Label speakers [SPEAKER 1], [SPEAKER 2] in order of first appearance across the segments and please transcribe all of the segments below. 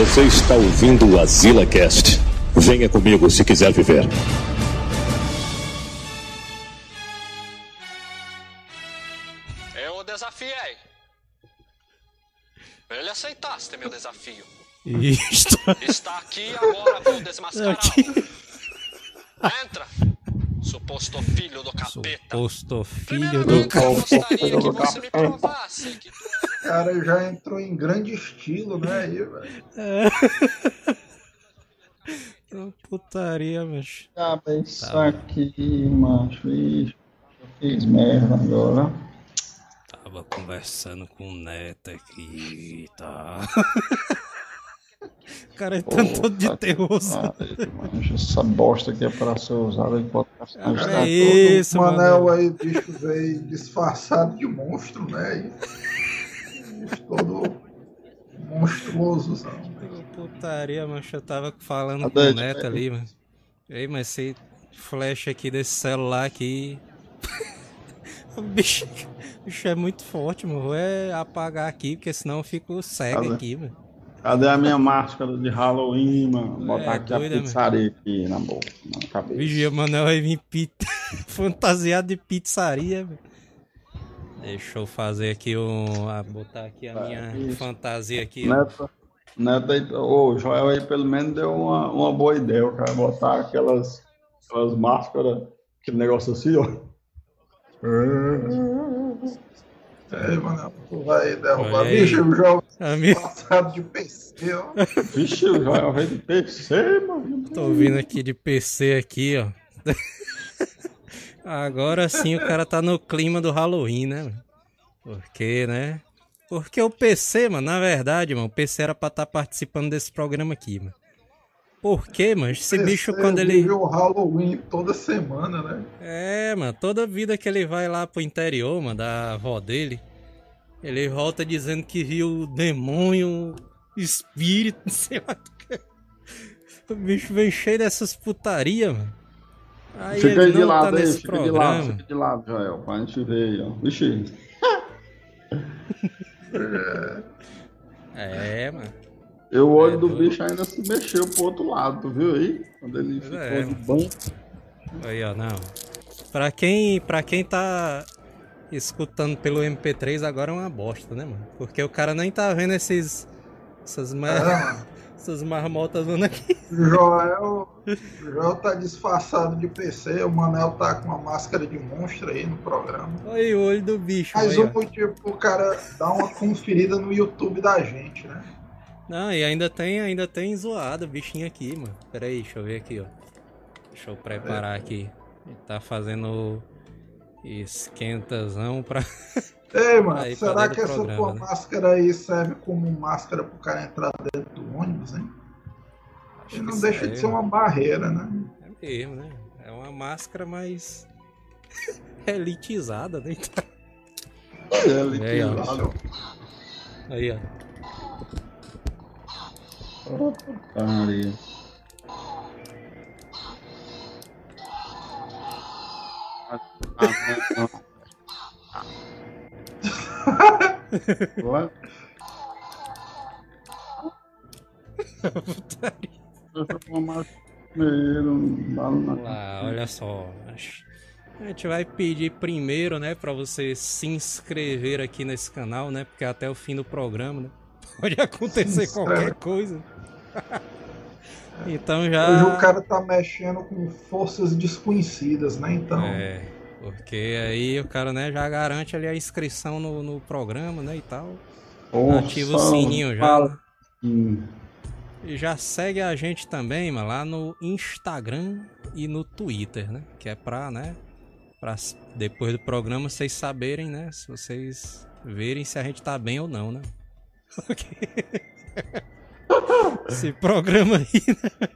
[SPEAKER 1] Você está ouvindo o Azila Cast. Venha comigo se quiser viver.
[SPEAKER 2] Eu desafiei. Ele aceitaste meu desafio.
[SPEAKER 3] Isto.
[SPEAKER 2] Está aqui agora, vou desmascará-lo.
[SPEAKER 3] Aqui.
[SPEAKER 2] Entra, suposto filho do capeta.
[SPEAKER 3] Suposto filho do
[SPEAKER 2] eu
[SPEAKER 3] cara.
[SPEAKER 2] gostaria que você me provasse que tu
[SPEAKER 4] O cara já entrou em grande estilo, né? Aí, velho.
[SPEAKER 3] Putaria, macho.
[SPEAKER 5] Ah, bem, isso
[SPEAKER 3] Tá.
[SPEAKER 5] aqui, macho. Ixi, eu fiz merda agora.
[SPEAKER 3] Tava conversando com o Neto aqui, tá? O cara é tanto todo de terror.
[SPEAKER 5] Macho, essa bosta aqui é para ser usada em podcast.
[SPEAKER 3] É
[SPEAKER 4] Cara,
[SPEAKER 3] isso,
[SPEAKER 4] todo Manel
[SPEAKER 3] mano.
[SPEAKER 4] aí, o bicho veio disfarçado de monstro, né? E, bicho todo monstruoso, sabe?
[SPEAKER 3] Putaria, macho. Eu tava falando
[SPEAKER 5] Cadê,
[SPEAKER 3] com o? Neto ali, mano. Ei, mas esse flash aqui desse celular aqui. o bicho, o bicho é muito forte, mano. Vou é apagar aqui, porque senão eu fico cego
[SPEAKER 5] Cadê?
[SPEAKER 3] aqui, mano.
[SPEAKER 5] Cadê a minha máscara de Halloween, mano? Botar
[SPEAKER 3] É,
[SPEAKER 5] aqui a
[SPEAKER 3] doida, mano.
[SPEAKER 5] pizzaria aqui na boca, na cabeça.
[SPEAKER 3] Vigia, mano, vai vir pit... fantasiado de pizzaria, velho. Deixa eu fazer aqui um. ah, botar aqui a minha
[SPEAKER 5] isso.
[SPEAKER 3] fantasia aqui.
[SPEAKER 5] Neto, Neto aí, ô, o Joel aí pelo menos deu uma, uma boa ideia, o cara botar aquelas, aquelas máscaras, aquele negócio assim, ó.
[SPEAKER 4] É, mano, tu vai derrubar.
[SPEAKER 3] Olha.
[SPEAKER 4] Bicho, o
[SPEAKER 3] minha...
[SPEAKER 4] passado de PC, ó.
[SPEAKER 5] Vixe, o Joel veio de PC, mano.
[SPEAKER 3] Tô vindo aqui de PC aqui, ó. Agora sim o cara tá no clima do Halloween, né? mano? Porque, né? Porque o PC, mano, na verdade, mano, o PC era pra estar participando desse programa aqui, mano. Por quê, mano? Esse bicho
[SPEAKER 4] PC
[SPEAKER 3] quando ele.
[SPEAKER 4] vive o Halloween toda semana, né?
[SPEAKER 3] É, mano, toda vida que ele vai lá pro interior, mano, da avó dele, ele volta dizendo que viu demônio, espírito, não sei lá o que. O bicho vem cheio dessas putaria, mano. Aí
[SPEAKER 5] Fica aí
[SPEAKER 3] ele
[SPEAKER 5] de
[SPEAKER 3] não tá
[SPEAKER 5] lado aí, fica de lado,
[SPEAKER 3] programa.
[SPEAKER 5] fica de lado, Joel, pra gente ver aí, ó. Vixe,
[SPEAKER 3] É, mano.
[SPEAKER 5] eu o olho
[SPEAKER 3] É,
[SPEAKER 5] do
[SPEAKER 3] doido.
[SPEAKER 5] bicho ainda se mexeu pro outro lado, tu viu aí? Quando ele ficou
[SPEAKER 3] é,
[SPEAKER 5] de banho.
[SPEAKER 3] Aí, ó, não. Pra quem, pra quem tá escutando pelo MP3 agora é uma bosta, né, mano? Porque o cara nem tá vendo esses. Essas, mar...
[SPEAKER 4] É,
[SPEAKER 3] essas marmotas zona aqui.
[SPEAKER 4] O Joel, Joel tá disfarçado de PC, o Manel tá com uma máscara de monstro aí no programa.
[SPEAKER 3] Olha o olho do bicho.
[SPEAKER 4] Mais
[SPEAKER 3] aí,
[SPEAKER 4] um
[SPEAKER 3] ó.
[SPEAKER 4] motivo pro cara dar uma conferida no YouTube da gente, né?
[SPEAKER 3] Não, e ainda tem, ainda tem zoado o bichinho aqui, mano. Pera aí, deixa eu ver aqui, ó. Deixa eu preparar aqui. Ele tá fazendo esquentazão pra.
[SPEAKER 4] Ei, mano,
[SPEAKER 3] pra
[SPEAKER 4] será que essa
[SPEAKER 3] programa,
[SPEAKER 4] tua
[SPEAKER 3] né?
[SPEAKER 4] máscara aí serve como máscara pro cara entrar dentro do ônibus, hein?
[SPEAKER 3] Acho que
[SPEAKER 4] não deixa de ser uma barreira, né?
[SPEAKER 3] É mesmo, né? É uma máscara mais elitizada, né? Então,
[SPEAKER 5] Ele
[SPEAKER 3] Aí, ó. Aí, ó.
[SPEAKER 5] Putaria. What?
[SPEAKER 3] Vamos lá, olha só. A gente vai pedir primeiro, né, pra você se inscrever aqui nesse canal, né? Porque até o fim do programa, né? Pode acontecer qualquer coisa. Então
[SPEAKER 4] Hoje
[SPEAKER 3] já.
[SPEAKER 4] o cara tá mexendo com forças desconhecidas, né? Então,
[SPEAKER 3] É, porque aí o cara, né, já garante ali a inscrição no, no programa, né, e tal. Ativa o sininho já.
[SPEAKER 5] Hum.
[SPEAKER 3] E já segue a gente também, mano, lá no Instagram e no Twitter, né? Que é pra, né? Pra depois do programa vocês saberem, né? Se vocês verem se a gente tá bem ou não, né? Esse programa aí, né?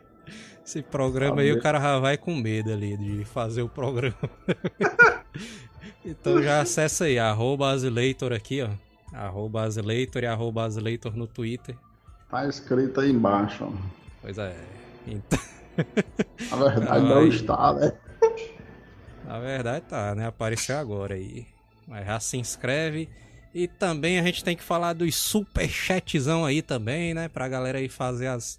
[SPEAKER 3] Esse programa aí o cara já vai com medo ali de fazer o programa. então já acessa aí, arroba Azileitor aqui, ó. Arroba Azileitor e arroba Azileitor no Twitter.
[SPEAKER 5] Tá escrito aí embaixo. ó.
[SPEAKER 3] Pois é. Então,
[SPEAKER 5] Na verdade, não está, né?
[SPEAKER 3] na verdade tá, né? Apareceu agora aí. Mas já se inscreve E também a gente tem que falar dos superchatzão aí também, né? Pra galera aí fazer as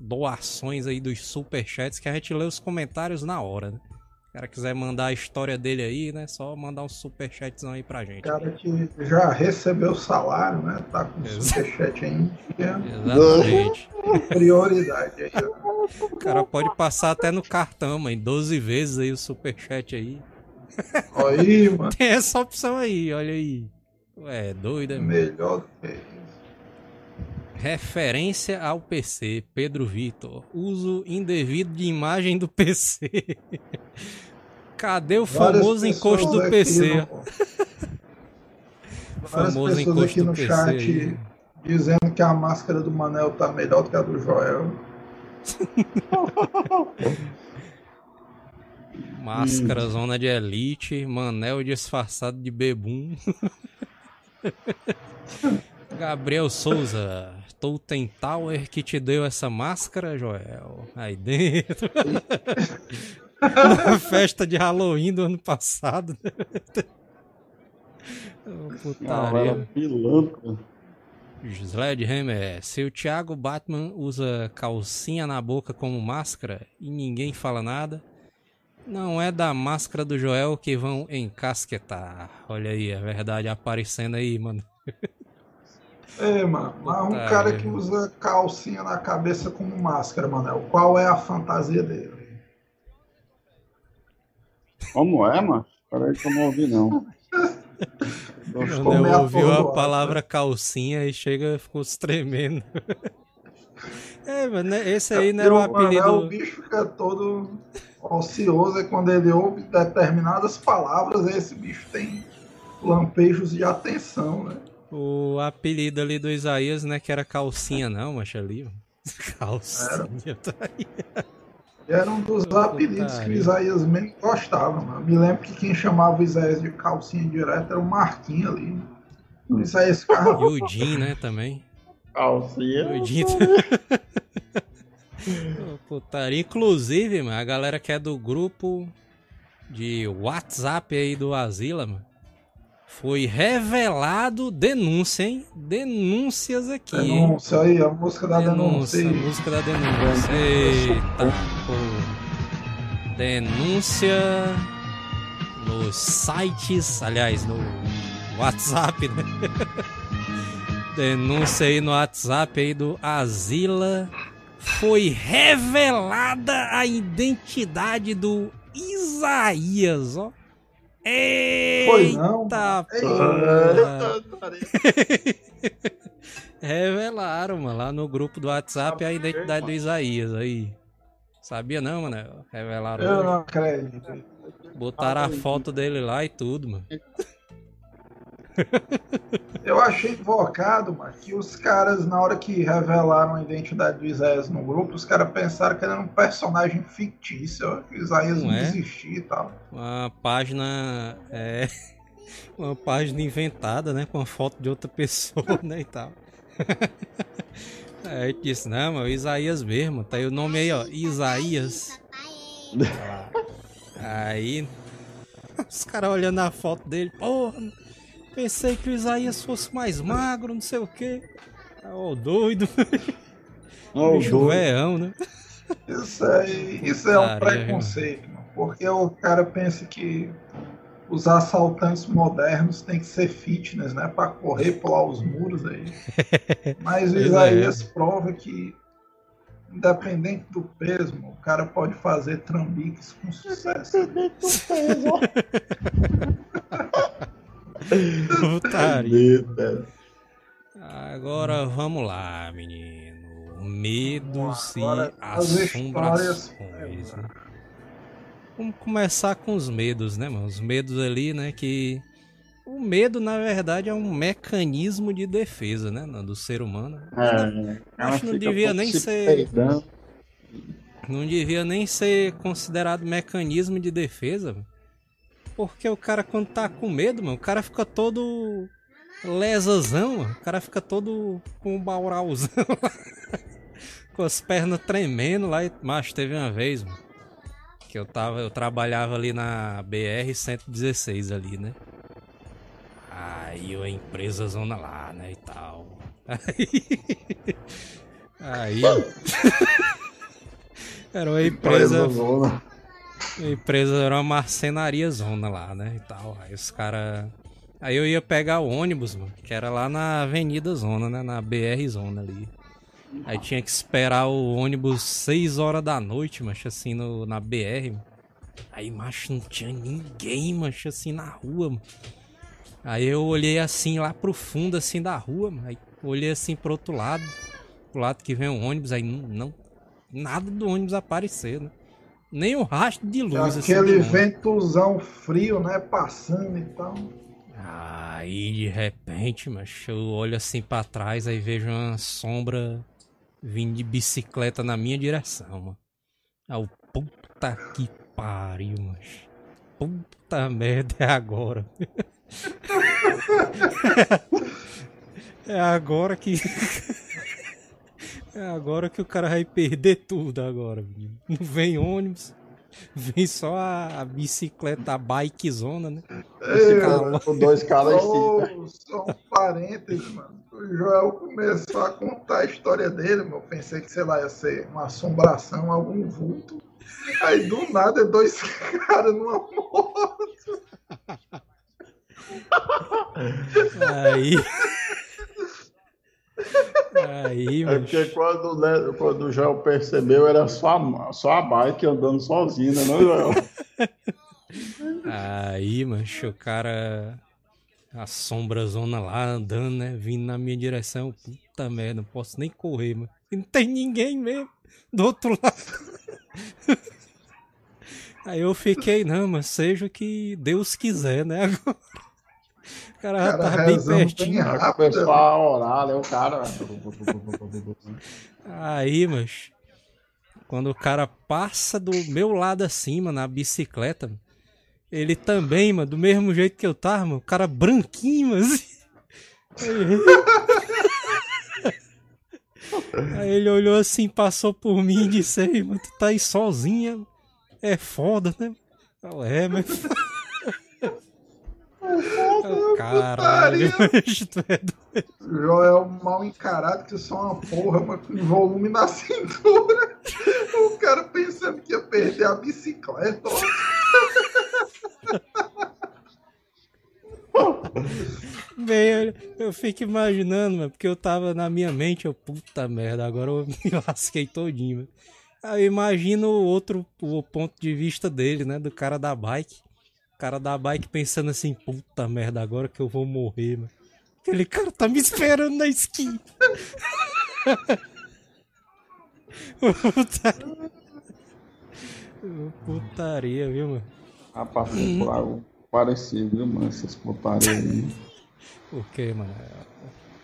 [SPEAKER 3] doações aí dos superchats, que a gente lê os comentários na hora, né? Se o cara quiser mandar a história dele aí, né? Só mandar um superchatzão aí pra gente.
[SPEAKER 4] O cara que já recebeu o salário, né? Tá com o
[SPEAKER 3] Exa-
[SPEAKER 4] superchat aí.
[SPEAKER 3] Exatamente.
[SPEAKER 4] Prioridade aí.
[SPEAKER 3] O cara pode passar até no cartão, mãe. 12 vezes aí o superchat aí.
[SPEAKER 4] Aí, mano.
[SPEAKER 3] Tem essa opção aí, olha aí. Ué, doido, é.
[SPEAKER 4] Melhor do que isso.
[SPEAKER 3] Referência ao PC, Pedro Vitor. Uso indevido de imagem do PC. Cadê o
[SPEAKER 4] Várias
[SPEAKER 3] famoso encosto do PC?
[SPEAKER 4] no-
[SPEAKER 3] Famoso encosto
[SPEAKER 4] aqui
[SPEAKER 3] do
[SPEAKER 4] no
[SPEAKER 3] PC
[SPEAKER 4] chat dizendo que a máscara do Manel tá melhor do que a do Joel.
[SPEAKER 3] Máscara, zona de elite, Manel disfarçado de bebum. Gabriel Souza, Totem Tower que te deu essa máscara, Joel? Aí dentro. Na festa de Halloween do ano passado. Putaria. Sledgehammer, se o Thiago Batman usa calcinha na boca como máscara e ninguém fala nada, não é da máscara do Joel que vão encasquetar. Olha aí, a verdade aparecendo aí, mano.
[SPEAKER 4] É, mano, mas um
[SPEAKER 3] Puta
[SPEAKER 4] cara que usa calcinha na cabeça como máscara, Manel, qual é a fantasia dele?
[SPEAKER 5] Como é, mano? Peraí que eu não ouvi, não.
[SPEAKER 4] É
[SPEAKER 3] eu
[SPEAKER 4] a
[SPEAKER 3] palavra calcinha e chega, ficou se tremendo. É, mano, né, esse aí não era o
[SPEAKER 4] é, o
[SPEAKER 3] apelido.
[SPEAKER 4] bicho fica todo ocioso e quando ele ouve determinadas palavras, esse bicho tem lampejos de atenção, né?
[SPEAKER 3] O apelido ali do Isaías, né? Que era calcinha, não, macho ali. Calcinha, tá aí.
[SPEAKER 4] Era um dos apelidos que o. Isaías mesmo gostava, mano. Me lembro que quem chamava o Isaías de calcinha direto era o Marquinhos ali. O Isaías ficava
[SPEAKER 3] E o Jim, né, também.
[SPEAKER 5] Calcinha.
[SPEAKER 3] O Jim. Putaria. Inclusive, mano, a galera que é do grupo de WhatsApp aí do Asila, mano. Foi revelado denúncia, hein? Denúncias aqui, hein?
[SPEAKER 4] denúncia aí, a música da denúncia.
[SPEAKER 3] Denúncia, música da denúncia. Eita, pô. Denúncia nos sites, aliás, no WhatsApp, né? Denúncia aí no WhatsApp aí do Asila. Foi revelada a identidade do Isaías, ó. Eita,
[SPEAKER 4] Foi não?
[SPEAKER 3] porra. Revelaram, mano, lá no grupo do WhatsApp a identidade do Isaías aí. Sabia não, mano? Revelaram.
[SPEAKER 4] Eu não acredito.
[SPEAKER 3] Botaram a foto dele lá e tudo, mano.
[SPEAKER 4] Eu achei invocado, mano, que os caras, na hora que revelaram a identidade do Isaías no grupo, os caras pensaram que ele era um personagem fictício, que o Isaías
[SPEAKER 3] Não
[SPEAKER 4] não
[SPEAKER 3] é?
[SPEAKER 4] existia e tal.
[SPEAKER 3] Uma página. É. Uma página inventada, né? Com a foto de outra pessoa, né? E tal. Aí eu disse, não, mas o Isaías mesmo. Tá aí o nome aí, ó. Isaías. Aí. Os caras olhando a foto dele, porra. Pensei que o Isaías fosse mais magro, não sei o quê. Ô, doido.
[SPEAKER 5] Ó, o
[SPEAKER 3] Bicho
[SPEAKER 5] doido.
[SPEAKER 3] veão, né?
[SPEAKER 4] Isso, aí, isso é um preconceito, mano, porque o cara pensa que os assaltantes modernos têm que ser fitness, né, pra correr, pular os muros aí. Mas o
[SPEAKER 3] é.
[SPEAKER 4] Isaías prova que, independente do peso, mano, o cara pode fazer trambiques com sucesso.
[SPEAKER 3] Putaria. Agora vamos lá, menino. Medos
[SPEAKER 4] Agora,
[SPEAKER 3] e
[SPEAKER 4] as
[SPEAKER 3] assombrações. né? Vamos começar com os medos, né, mano? Os medos ali, né, que... O medo, na verdade, é um mecanismo de defesa, né, do ser humano.
[SPEAKER 5] É,
[SPEAKER 3] Acho que não
[SPEAKER 5] fica
[SPEAKER 3] devia nem
[SPEAKER 5] se
[SPEAKER 3] ser-
[SPEAKER 5] peidando.
[SPEAKER 3] Não devia nem ser considerado mecanismo de defesa, mano. Porque o cara, quando tá com medo, mano, o cara fica todo lesazão, mano. O cara fica todo com um baurauzão lá. com as pernas tremendo lá. E... Mas teve uma vez, mano, que eu tava, eu trabalhava ali na BR-116 ali, né? Aí a empresa zona lá, né, e tal. Aí... Aí... era uma empresa...
[SPEAKER 5] zona.
[SPEAKER 3] Empresa era uma marcenaria zona lá, né, e tal. Aí os caras... Aí eu ia pegar o ônibus, mano, que era lá na Avenida Zona, né, na BR Zona ali. Aí tinha que esperar o ônibus 6 horas da noite, macho, assim, no, na BR. Aí, macho, não tinha ninguém, macho, assim, na rua, mano. Aí eu olhei assim lá pro fundo, assim, da rua, mano. Aí olhei assim pro outro lado, pro lado que vem o ônibus, aí não, não nada do ônibus aparecer, né? Nem o rastro de luz, assim.
[SPEAKER 4] Aquele
[SPEAKER 3] ônibus.
[SPEAKER 4] ventozão frio, né? Passando e tal.
[SPEAKER 3] Aí de repente, macho, eu olho assim pra trás, aí vejo uma sombra vindo de bicicleta na minha direção, mano. Aí o puta que pariu, macho. Puta merda, é agora. É agora que. É agora que o cara vai perder tudo agora, menino. Não vem ônibus, vem só a, bicicleta, a bikezona, né?
[SPEAKER 5] Esse cara, com dois caras em cima.
[SPEAKER 4] Só, só um parênteses, mano. O Joel começou a contar a história dele, meu. Eu pensei que, sei lá, ia ser uma assombração, algum vulto. Aí do nada é dois caras numa moto.
[SPEAKER 3] Aí. Aí,
[SPEAKER 5] É porque quando, né, quando o Joel percebeu, era só a, só a bike andando sozinha, né, Joel?
[SPEAKER 3] Aí, mancho, o cara. A sombrazona lá andando, né? Vindo na minha direção. Puta merda, não posso nem correr, mano. Não tem ninguém mesmo do outro lado. Aí eu fiquei, não, mas seja o que Deus quiser, né? Agora. O cara
[SPEAKER 4] Cara,
[SPEAKER 3] tava bem pertinho.
[SPEAKER 5] Aí
[SPEAKER 4] rápido.
[SPEAKER 5] começou a orar, né, o cara...
[SPEAKER 3] Aí, mas quando o cara passa do meu lado assim, mano, na bicicleta, mano, ele também, mano, do mesmo jeito que eu tava, mano, o cara branquinho, assim. Aí, aí ele olhou assim, passou por mim e disse, Ei, mano, tu tá aí sozinha, é foda, né? Eu, é, mas... Eu, Caralho, é
[SPEAKER 4] Joel mal encarado, que só uma porra, mas com volume na cintura. O cara pensando que ia perder a bicicleta.
[SPEAKER 3] Bem, eu, eu fico imaginando, mano, porque eu tava na minha mente, eu, puta merda, agora eu me lasquei todinho, mano. Aí eu imagino o outro, o ponto de vista dele, né, do cara da bike. O cara da bike pensando assim, puta merda, agora que eu vou morrer, mano. Aquele cara tá me esperando na esquina. Puta- Putaria, viu, mano?
[SPEAKER 5] Rapaz, algo parecido, viu, mano? Essas putarias aí.
[SPEAKER 3] O que, mano?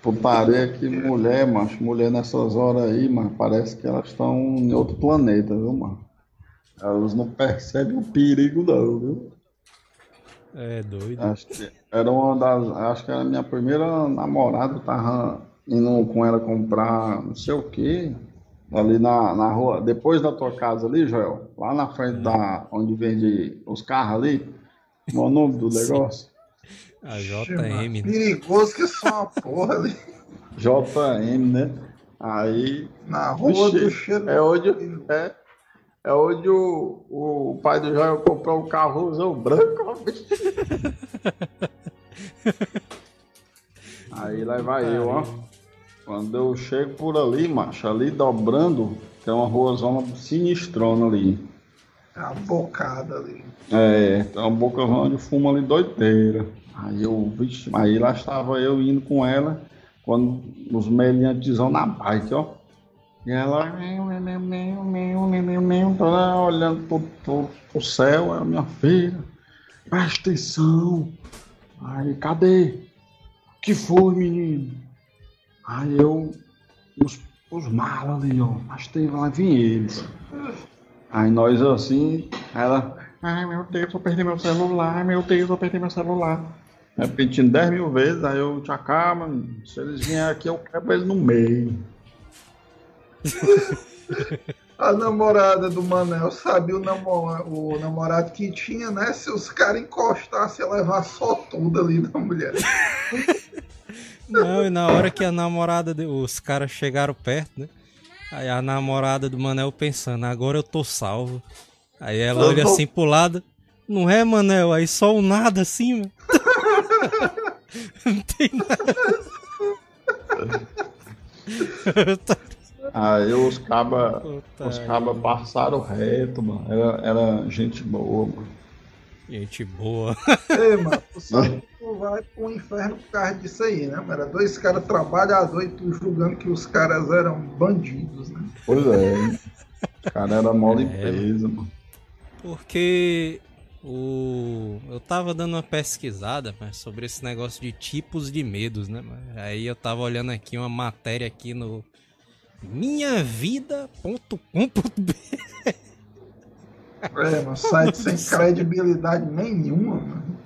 [SPEAKER 5] Putaria que mulher, macho, mulher nessas horas aí, mano, parece que elas estão em outro planeta, viu, mano? Elas não percebem o perigo, não, viu?
[SPEAKER 3] É doido.
[SPEAKER 5] Acho que era uma das. Acho que era a minha primeira namorada, tava indo com ela comprar não sei o que. Ali na, na rua, depois da tua casa ali, Joel, lá na frente da. onde vende os carros ali. Qual é o nome do negócio?
[SPEAKER 3] A JM, né?
[SPEAKER 4] Perigoso que só uma porra ali.
[SPEAKER 5] JM, né? Aí.
[SPEAKER 4] Na rua
[SPEAKER 5] Vixe,
[SPEAKER 4] do cheiro.
[SPEAKER 5] É onde, é, é onde o, o pai do Joel comprou um carrozão branco. Aí lá vai eu, ó. Quando eu chego por ali, macho, ali dobrando, tem uma ruazona sinistrona ali.
[SPEAKER 4] A bocada ali.
[SPEAKER 5] É, tem uma bocazona de fumo ali doideira. Aí eu, vixe, aí lá estava eu indo com ela, quando os meliantezão na bike, ó. E ela toda olhando pro, pro, pro céu, é a minha filha, presta atenção. Aí, cadê? O Que foi, menino? Aí eu, os, os malas ali, ó, mas teve lá, vim eles. Aí nós assim, ela, ai meu Deus, eu perdi meu celular, meu Deus, eu perdi meu celular. Repetindo 10 mil vezes, aí eu te acaba, se eles vierem aqui, eu quebro eles no meio.
[SPEAKER 4] A namorada do Manel sabia o, o namorado que tinha, né? Se os caras encostassem, ia levar só tudo ali da mulher.
[SPEAKER 3] Não, e na hora que a namorada, de- os caras chegaram perto, né? Aí a namorada do Manel pensando, agora eu tô salvo. Aí ela
[SPEAKER 4] Eu
[SPEAKER 3] olha
[SPEAKER 4] tô-
[SPEAKER 3] assim pro lado, não é, Manel? Aí só o nada assim, mano. não tem nada.
[SPEAKER 5] Aí os cabas os caba passaram reto, mano. Era, era gente boa, mano.
[SPEAKER 3] Gente boa.
[SPEAKER 4] Ei, mano, que tu vai pro inferno por causa disso aí, né? mano? Era dois caras trabalhadores e tu julgando que os caras eram bandidos, né?
[SPEAKER 5] Pois é. O cara era mó
[SPEAKER 3] É,
[SPEAKER 5] limpeza, mano.
[SPEAKER 3] Porque o eu tava dando uma pesquisada mas, sobre esse negócio de tipos de medos, né? mano? Aí eu tava olhando aqui uma matéria aqui no minhavida.com.br.
[SPEAKER 4] É, mano, site sem credibilidade nenhuma, mano.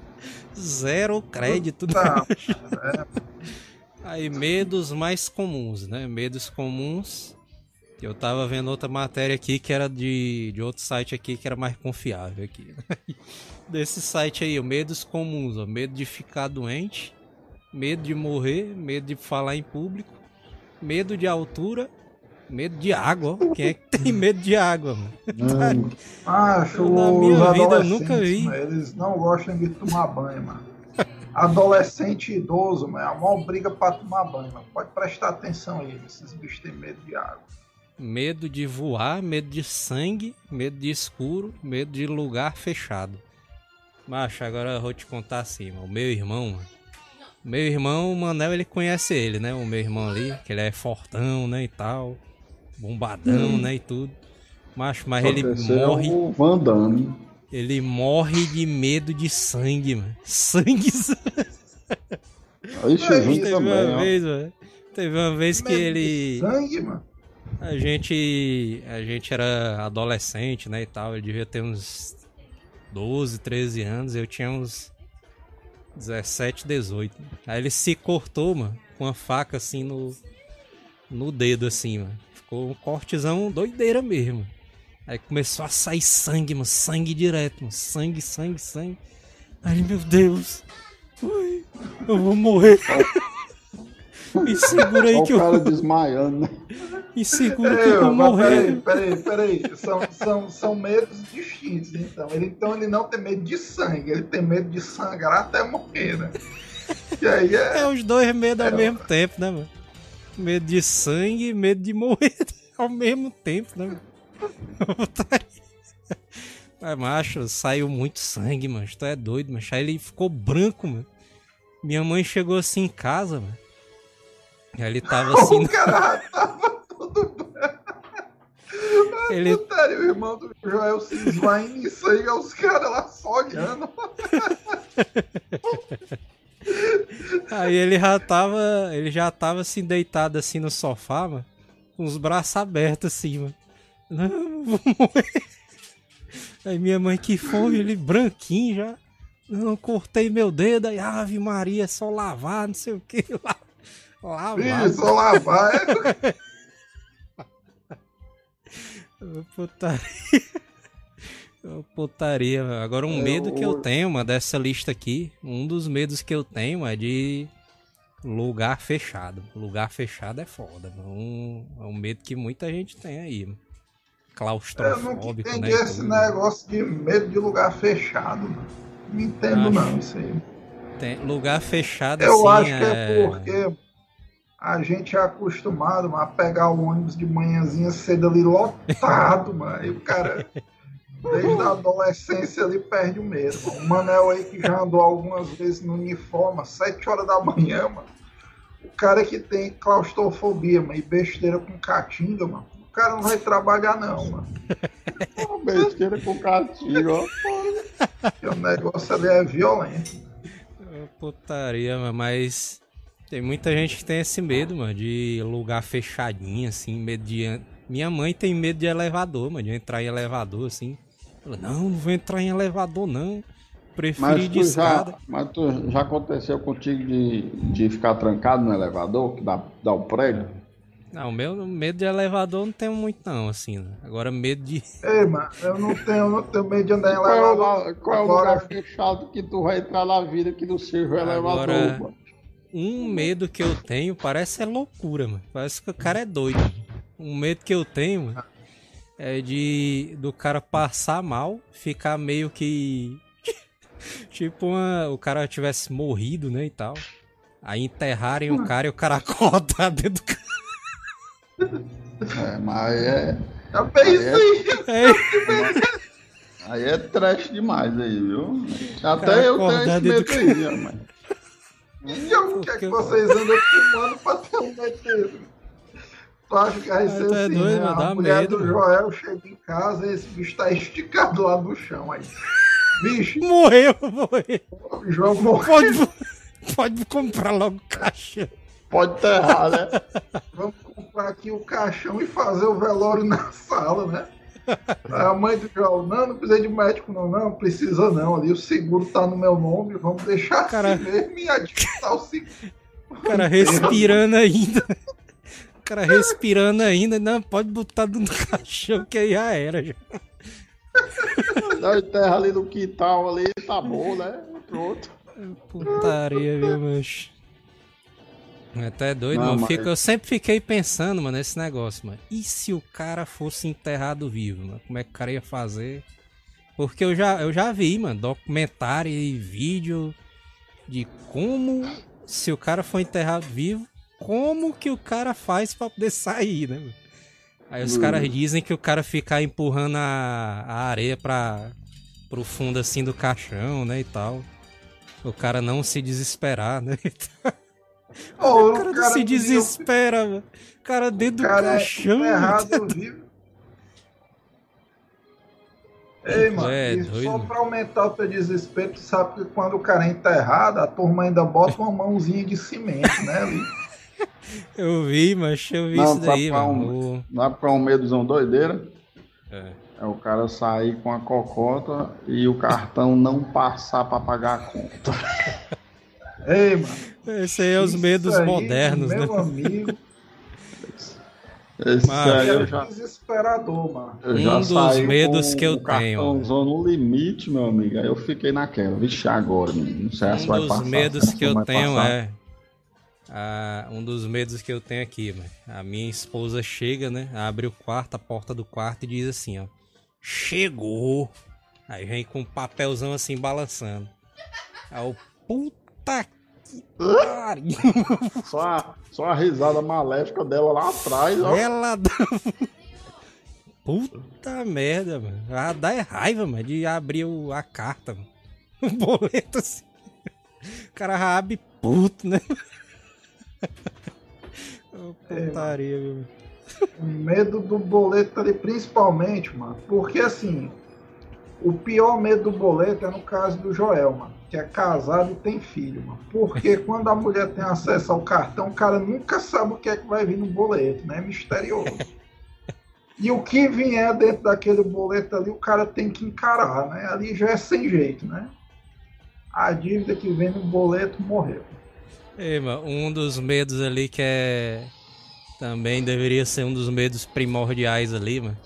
[SPEAKER 3] Zero crédito.
[SPEAKER 4] Tá,
[SPEAKER 3] Aí medos mais comuns, né? Medos comuns. Eu tava vendo outra matéria aqui que era de, de outro site aqui que era mais confiável aqui. Desse site aí, medos comuns, ó, medo de ficar doente, medo de morrer, medo de falar em público, medo de altura, medo de água. Quem é que tem medo de água, mano?
[SPEAKER 5] Hum,
[SPEAKER 4] Acho
[SPEAKER 3] na minha vida, eu nunca vi.
[SPEAKER 4] mano, eles não gostam de tomar banho, mano. Adolescente e idoso, mano, é a maior briga pra tomar banho, mano. Pode prestar atenção aí, esses bichos têm medo de água.
[SPEAKER 3] Medo de voar, medo de sangue, medo de escuro, medo de lugar fechado. Macho, agora eu vou te contar assim, mano. O meu irmão, mano. Meu irmão, o Manel, ele conhece ele, né? O meu irmão ali, que ele é fortão, né? E tal. Bombadão, né? E tudo. Macho, mas ele
[SPEAKER 5] aconteceu
[SPEAKER 3] morre.
[SPEAKER 5] o Van Damme.
[SPEAKER 3] Ele morre de medo de sangue, mano. Sangue.
[SPEAKER 4] É isso,
[SPEAKER 3] Teve
[SPEAKER 5] também,
[SPEAKER 3] uma
[SPEAKER 5] ó.
[SPEAKER 3] vez, mano. Teve uma vez que
[SPEAKER 4] Medo
[SPEAKER 3] ele.
[SPEAKER 4] Sangue, mano.
[SPEAKER 3] A gente, a gente era adolescente, né, e tal, ele devia ter uns 12, 13 anos, eu tinha uns 17, 18. Aí ele se cortou, mano, com uma faca assim no no dedo assim, mano. Ficou um cortezão doideira mesmo. Aí começou a sair sangue, mano, sangue direto, mano, sangue, sangue, sangue. Aí, meu Deus. Ai, eu vou morrer. Me segura aí
[SPEAKER 5] Olha
[SPEAKER 3] que
[SPEAKER 5] o
[SPEAKER 3] eu
[SPEAKER 5] cara desmaiando, né?
[SPEAKER 3] me segura que
[SPEAKER 4] É,
[SPEAKER 3] eu vou morrer.
[SPEAKER 4] peraí, peraí, peraí. São, são, são medos distintos, então. Ele, então ele não tem medo de sangue, ele tem medo de sangrar até morrer, né? E aí é.
[SPEAKER 3] É os dois medos ao mesmo tempo, né, mano? Medo de sangue e medo de morrer ao mesmo tempo, né. Mas, macho, saiu muito sangue, mano. Tu é doido, macho. Aí ele ficou branco, mano. Minha mãe chegou assim em casa, mano. Aí ele tava assim.
[SPEAKER 4] O cara tava tudo bem.
[SPEAKER 3] ele,
[SPEAKER 4] Putaria, o irmão do Joel se esvaindo em sangue, os caras lá só olhando.
[SPEAKER 3] Aí ele já tava. Ele já tava assim, deitado assim no sofá, mano. Com os braços abertos assim, mano. Não, vou morrer. Aí minha mãe, que fome, ele branquinho já. Não, cortei meu dedo, aí Ave Maria, é só lavar, não sei o que. Lá, lavar.
[SPEAKER 4] Isso, lavar. É...
[SPEAKER 3] Putaria. Ô, Putaria. Agora um
[SPEAKER 5] É,
[SPEAKER 3] medo que eu tenho, mano, dessa lista aqui. Um dos medos que eu tenho é de lugar fechado. Lugar fechado é foda. Um, é um medo que muita gente tem aí, mano.
[SPEAKER 4] Eu
[SPEAKER 3] Claustrofóbico,
[SPEAKER 4] entendi
[SPEAKER 3] né?
[SPEAKER 4] esse
[SPEAKER 3] tudo.
[SPEAKER 4] negócio de medo de lugar fechado. mano. Não entendo
[SPEAKER 3] Acho.
[SPEAKER 4] não isso aí.
[SPEAKER 3] Tem- lugar fechado
[SPEAKER 4] Eu
[SPEAKER 3] assim
[SPEAKER 4] acho que é porque a gente é acostumado mano, a pegar o ônibus de manhãzinha cedo ali lotado, mano. E o cara, desde a adolescência, ali perde o medo. O Manel aí que já andou algumas vezes no uniforme, às 7 horas da manhã, mano. O cara que tem claustrofobia, mano, e besteira com caatinga, mano. O cara não vai trabalhar, não, mano.
[SPEAKER 5] Uma besteira com castigo, ó.
[SPEAKER 4] O negócio ali é violento.
[SPEAKER 3] Putaria, mano, mas tem muita gente que tem esse medo, mano, de lugar fechadinho, assim, medo de. Minha mãe tem medo de elevador, mano, de entrar em elevador, assim. Ela, não, não vou entrar em elevador, não. Prefiro
[SPEAKER 5] Mas
[SPEAKER 3] de
[SPEAKER 5] tu, já,
[SPEAKER 3] escada.
[SPEAKER 5] mas tu já aconteceu contigo de, de ficar trancado no elevador, que dá, dá o prédio?
[SPEAKER 3] Não, o meu medo de elevador não tenho muito não, assim. Né? Agora medo de.
[SPEAKER 4] Ei, mano, eu não tenho, não tenho medo de andar em
[SPEAKER 5] é,
[SPEAKER 4] elevador.
[SPEAKER 5] qual é o
[SPEAKER 4] Agora-
[SPEAKER 5] lugar fechado que tu vai entrar na vida que não seja o
[SPEAKER 3] Agora-
[SPEAKER 5] elevador, mano?
[SPEAKER 3] Um medo que eu tenho parece é loucura, mano. Parece que o cara é doido. Um medo que eu tenho, mano, é de do cara passar mal, ficar meio que tipo uma, o cara tivesse morrido, né, e tal. Aí enterrarem o cara e o cara acordar dentro do cara.
[SPEAKER 5] É, mas é,
[SPEAKER 4] Eu pensei,
[SPEAKER 3] É,
[SPEAKER 5] aí é trash demais aí, viu? Até eu tenho esse medo
[SPEAKER 3] do
[SPEAKER 5] aí, ó, mano.
[SPEAKER 4] e eu, o que é que vocês andam fumando pra ter um medo acha que ser
[SPEAKER 3] tu é
[SPEAKER 4] assim,
[SPEAKER 3] doido,
[SPEAKER 4] né?
[SPEAKER 3] mano,
[SPEAKER 4] A mulher
[SPEAKER 3] medo,
[SPEAKER 4] do
[SPEAKER 3] mano.
[SPEAKER 4] Joel chega em casa e esse bicho tá esticado lá no chão aí. Bicho,
[SPEAKER 3] morreu, morreu.
[SPEAKER 4] o João morreu.
[SPEAKER 3] Pode, pode comprar logo caixa.
[SPEAKER 5] Pode enterrar, né?
[SPEAKER 4] Vamos comprar aqui o caixão e fazer o velório na sala, né? Aí A mãe do João, não, não precisa de médico, não, não, precisa não. Ali o seguro tá no meu nome, vamos deixar
[SPEAKER 3] Cara-
[SPEAKER 4] assim mesmo e adiantar o seguro.
[SPEAKER 3] O cara respirando ainda. Cara respirando ainda. Não, pode botar no caixão que aí já era. Já.
[SPEAKER 5] Enterra ali no quintal ali, tá bom, né? Pronto.
[SPEAKER 3] Putaria, viu, mancho? Até doido,
[SPEAKER 5] Não,
[SPEAKER 3] mano.
[SPEAKER 5] mas-
[SPEAKER 3] Fico- eu sempre fiquei pensando, mano, nesse negócio, mano. E se o cara fosse enterrado vivo, mano? Como é que o cara ia fazer? Porque eu já, eu já vi, mano, documentário e vídeo de como, se o cara for enterrado vivo, como que o cara faz pra poder sair, né? Aí os
[SPEAKER 5] Hum.
[SPEAKER 3] caras dizem que o cara ficar empurrando a, a areia pra, pro fundo assim do caixão, né, e tal. O cara não se desesperar, né?
[SPEAKER 4] Ô,
[SPEAKER 3] O cara não se
[SPEAKER 4] devia-
[SPEAKER 3] desespera, mano. O cara dentro
[SPEAKER 4] O
[SPEAKER 3] do
[SPEAKER 4] cara
[SPEAKER 3] caixão.
[SPEAKER 4] é errado vivo. Ei, mano,
[SPEAKER 3] É, doido,
[SPEAKER 4] só pra aumentar o teu desespero, tu sabe que quando o cara é enterrado, a turma ainda bota uma mãozinha de cimento, né? Ali.
[SPEAKER 3] Eu vi, mas eu vi
[SPEAKER 5] Não,
[SPEAKER 3] isso daí,
[SPEAKER 5] sabe qual
[SPEAKER 3] mano. O-
[SPEAKER 5] Dá pra um medozão doideira?
[SPEAKER 3] É.
[SPEAKER 5] É o cara sair com a cocota e o cartão não passar pra pagar a conta.
[SPEAKER 4] Ei, mano.
[SPEAKER 3] Esse aí é os medos
[SPEAKER 4] aí,
[SPEAKER 3] modernos,
[SPEAKER 4] meu
[SPEAKER 3] né?
[SPEAKER 4] amigo,
[SPEAKER 5] Esse
[SPEAKER 3] Mas-
[SPEAKER 5] aí eu
[SPEAKER 4] é
[SPEAKER 5] já,
[SPEAKER 4] desesperador, mano.
[SPEAKER 5] eu
[SPEAKER 3] Um
[SPEAKER 5] já
[SPEAKER 3] dos
[SPEAKER 5] saí
[SPEAKER 3] medos
[SPEAKER 5] com
[SPEAKER 3] que eu
[SPEAKER 5] o
[SPEAKER 3] tenho,
[SPEAKER 5] cartãozão no limite, meu amigo. Aí eu fiquei naquela. Vixe, agora, menino. Não sei se
[SPEAKER 3] Um
[SPEAKER 5] vai
[SPEAKER 3] dos
[SPEAKER 5] passar.
[SPEAKER 3] medos
[SPEAKER 5] se
[SPEAKER 3] que
[SPEAKER 5] não
[SPEAKER 3] eu
[SPEAKER 5] vai
[SPEAKER 3] tenho
[SPEAKER 5] passar.
[SPEAKER 3] é. Ah, um dos medos que eu tenho aqui, mano. A minha esposa chega, né? Abre o quarto, a porta do quarto e diz assim, ó. Chegou! Aí vem com um papelzão assim balançando. Aí o puta que pariu!
[SPEAKER 5] Só a, só a risada maléfica dela lá atrás, ó.
[SPEAKER 3] Ela dá. Puta merda, mano. Ela dá é raiva, mano, de abrir o- a carta, mano. O boleto assim. O cara abre puto, né? Ô, Putaria, viu?
[SPEAKER 4] O medo do boleto ali, principalmente, mano. Porque assim, o pior medo do boleto é no caso do Joel, mano. Que é casado e tem filho, mano. Porque quando a mulher tem acesso ao cartão, o cara nunca sabe o que é que vai vir no boleto, né? É misterioso. E o que vier dentro daquele boleto ali, o cara tem que encarar, né? Ali já é sem jeito, né? A dívida que vem no boleto morreu.
[SPEAKER 3] Ei, mano, um dos medos ali que é. Também deveria ser um dos medos primordiais ali, mano.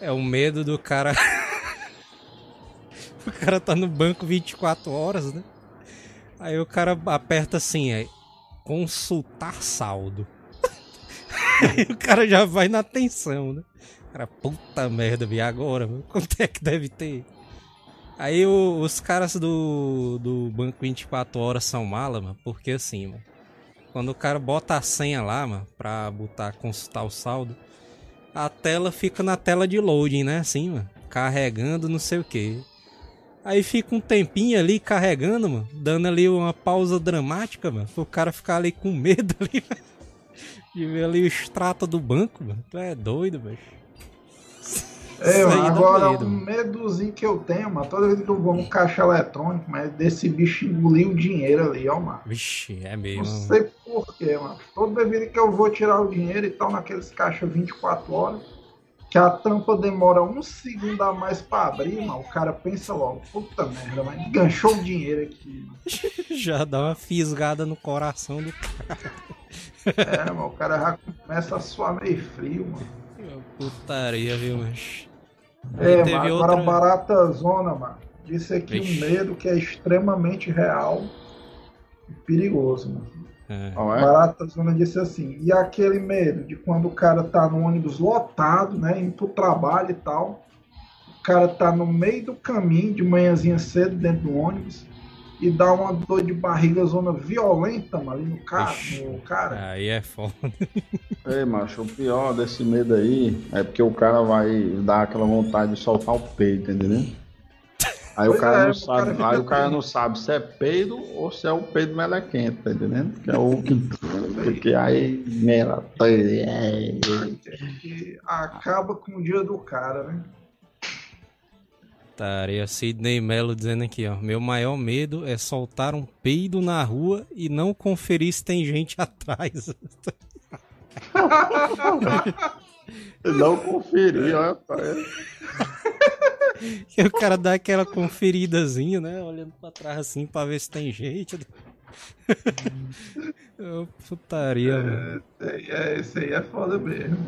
[SPEAKER 3] É o medo do cara. o cara tá no banco 24 horas, né? Aí o cara aperta assim, aí. Consultar saldo. Aí o cara já vai na atenção, né? Cara, puta merda, vi agora, mano. Quanto é que deve ter? Aí o- os caras do, do Banco 24 Horas são mala, mano, porque assim, mano. Quando o cara bota a senha lá, mano, pra botar, consultar o saldo, a tela fica na tela de loading, né? Assim, mano. Carregando, não sei o que. Aí fica um tempinho ali carregando, mano. Dando ali uma pausa dramática, mano. Pro cara ficar ali com medo ali, velho. De ver ali o extrato do banco, mano. Tu é doido, velho.
[SPEAKER 4] É, mano,
[SPEAKER 3] dá
[SPEAKER 4] agora
[SPEAKER 3] medo,
[SPEAKER 4] um
[SPEAKER 3] mano.
[SPEAKER 4] medozinho que eu tenho, mano, toda vez que eu vou no caixa eletrônico, mas desse bicho engolir o dinheiro ali, ó, mano.
[SPEAKER 3] Vixe, é
[SPEAKER 4] Não
[SPEAKER 3] mesmo. mano.
[SPEAKER 4] sei porquê, mano. Toda vez que eu vou tirar o dinheiro e tal, naqueles caixas 24 horas, que a tampa demora um segundo a mais pra abrir, mano, o cara pensa logo, puta merda, mas enganchou o dinheiro aqui, mano.
[SPEAKER 3] Já dá uma fisgada no coração do cara.
[SPEAKER 4] É, mano, o cara já começa a suar meio frio, mano.
[SPEAKER 3] Putaria, viu, mas.
[SPEAKER 4] É, mano, agora barata zona, mano. Disse aqui Vixe. um medo que é extremamente real e perigoso, mano. É. Barata Zona disse assim, e aquele medo de quando o cara tá no ônibus lotado, né, indo pro trabalho e tal, o cara tá no meio do caminho, de manhãzinha cedo, dentro do ônibus, e dá uma dor de barriga zona violenta, mano, ali no cara, no cara.
[SPEAKER 3] Aí é foda.
[SPEAKER 5] Ei, macho, o pior desse medo aí é porque o cara vai dar aquela vontade de soltar o peito, entendeu? Aí o cara, é, não sabe, cara aí o cara não sabe se é peido ou se é o peido melequento, tá entendendo? Que é o que. Porque aí. Mela,
[SPEAKER 4] é, acaba com o dia do cara, né?
[SPEAKER 3] Tarefa Sidney Melo dizendo aqui, ó. Meu maior medo é soltar um peido na rua e não conferir se tem gente atrás.
[SPEAKER 5] não conferir, olha.
[SPEAKER 3] que o cara dá aquela conferidazinha, né? Olhando pra trás assim pra ver se tem gente. Putaria, é,
[SPEAKER 4] mano. É, esse aí é foda mesmo.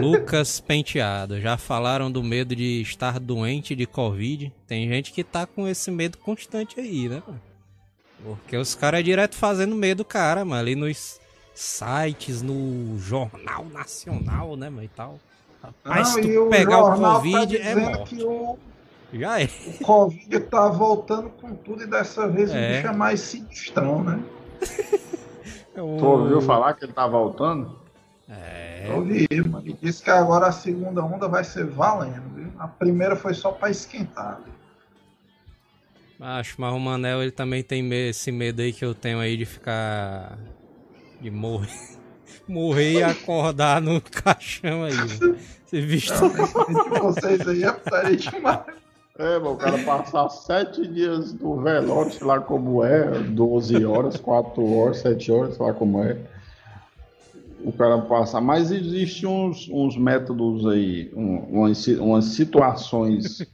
[SPEAKER 3] Lucas Penteado. Já falaram do medo de estar doente de Covid. Tem gente que tá com esse medo constante aí, né? Porque os caras é direto fazendo medo, cara, mano. Ali nos sites, no Jornal Nacional, né, mano, e tal. Rapaz, se tu pegar o tá Covid, tá é morte. O... Já é.
[SPEAKER 4] O Covid tá voltando com tudo e dessa vez é. o bicho é mais sinistrão, né?
[SPEAKER 5] o... Tu ouviu falar que ele tá voltando?
[SPEAKER 4] É. Eu ouvi, mano. E disse que agora a segunda onda vai ser valendo, viu? A primeira foi só pra esquentar. Viu?
[SPEAKER 3] Acho, mas o Manel ele também tem esse medo aí que eu tenho aí de ficar. de morrer morrer e acordar no caixão aí. Você?
[SPEAKER 4] Não, vocês aí é putaria demais.
[SPEAKER 5] É, o cara passar sete dias no velório, sei lá como é, 12 horas, 4 horas, 7 horas, sei lá como é o cara passar. Mas existem uns, uns métodos aí, um, umas, umas situações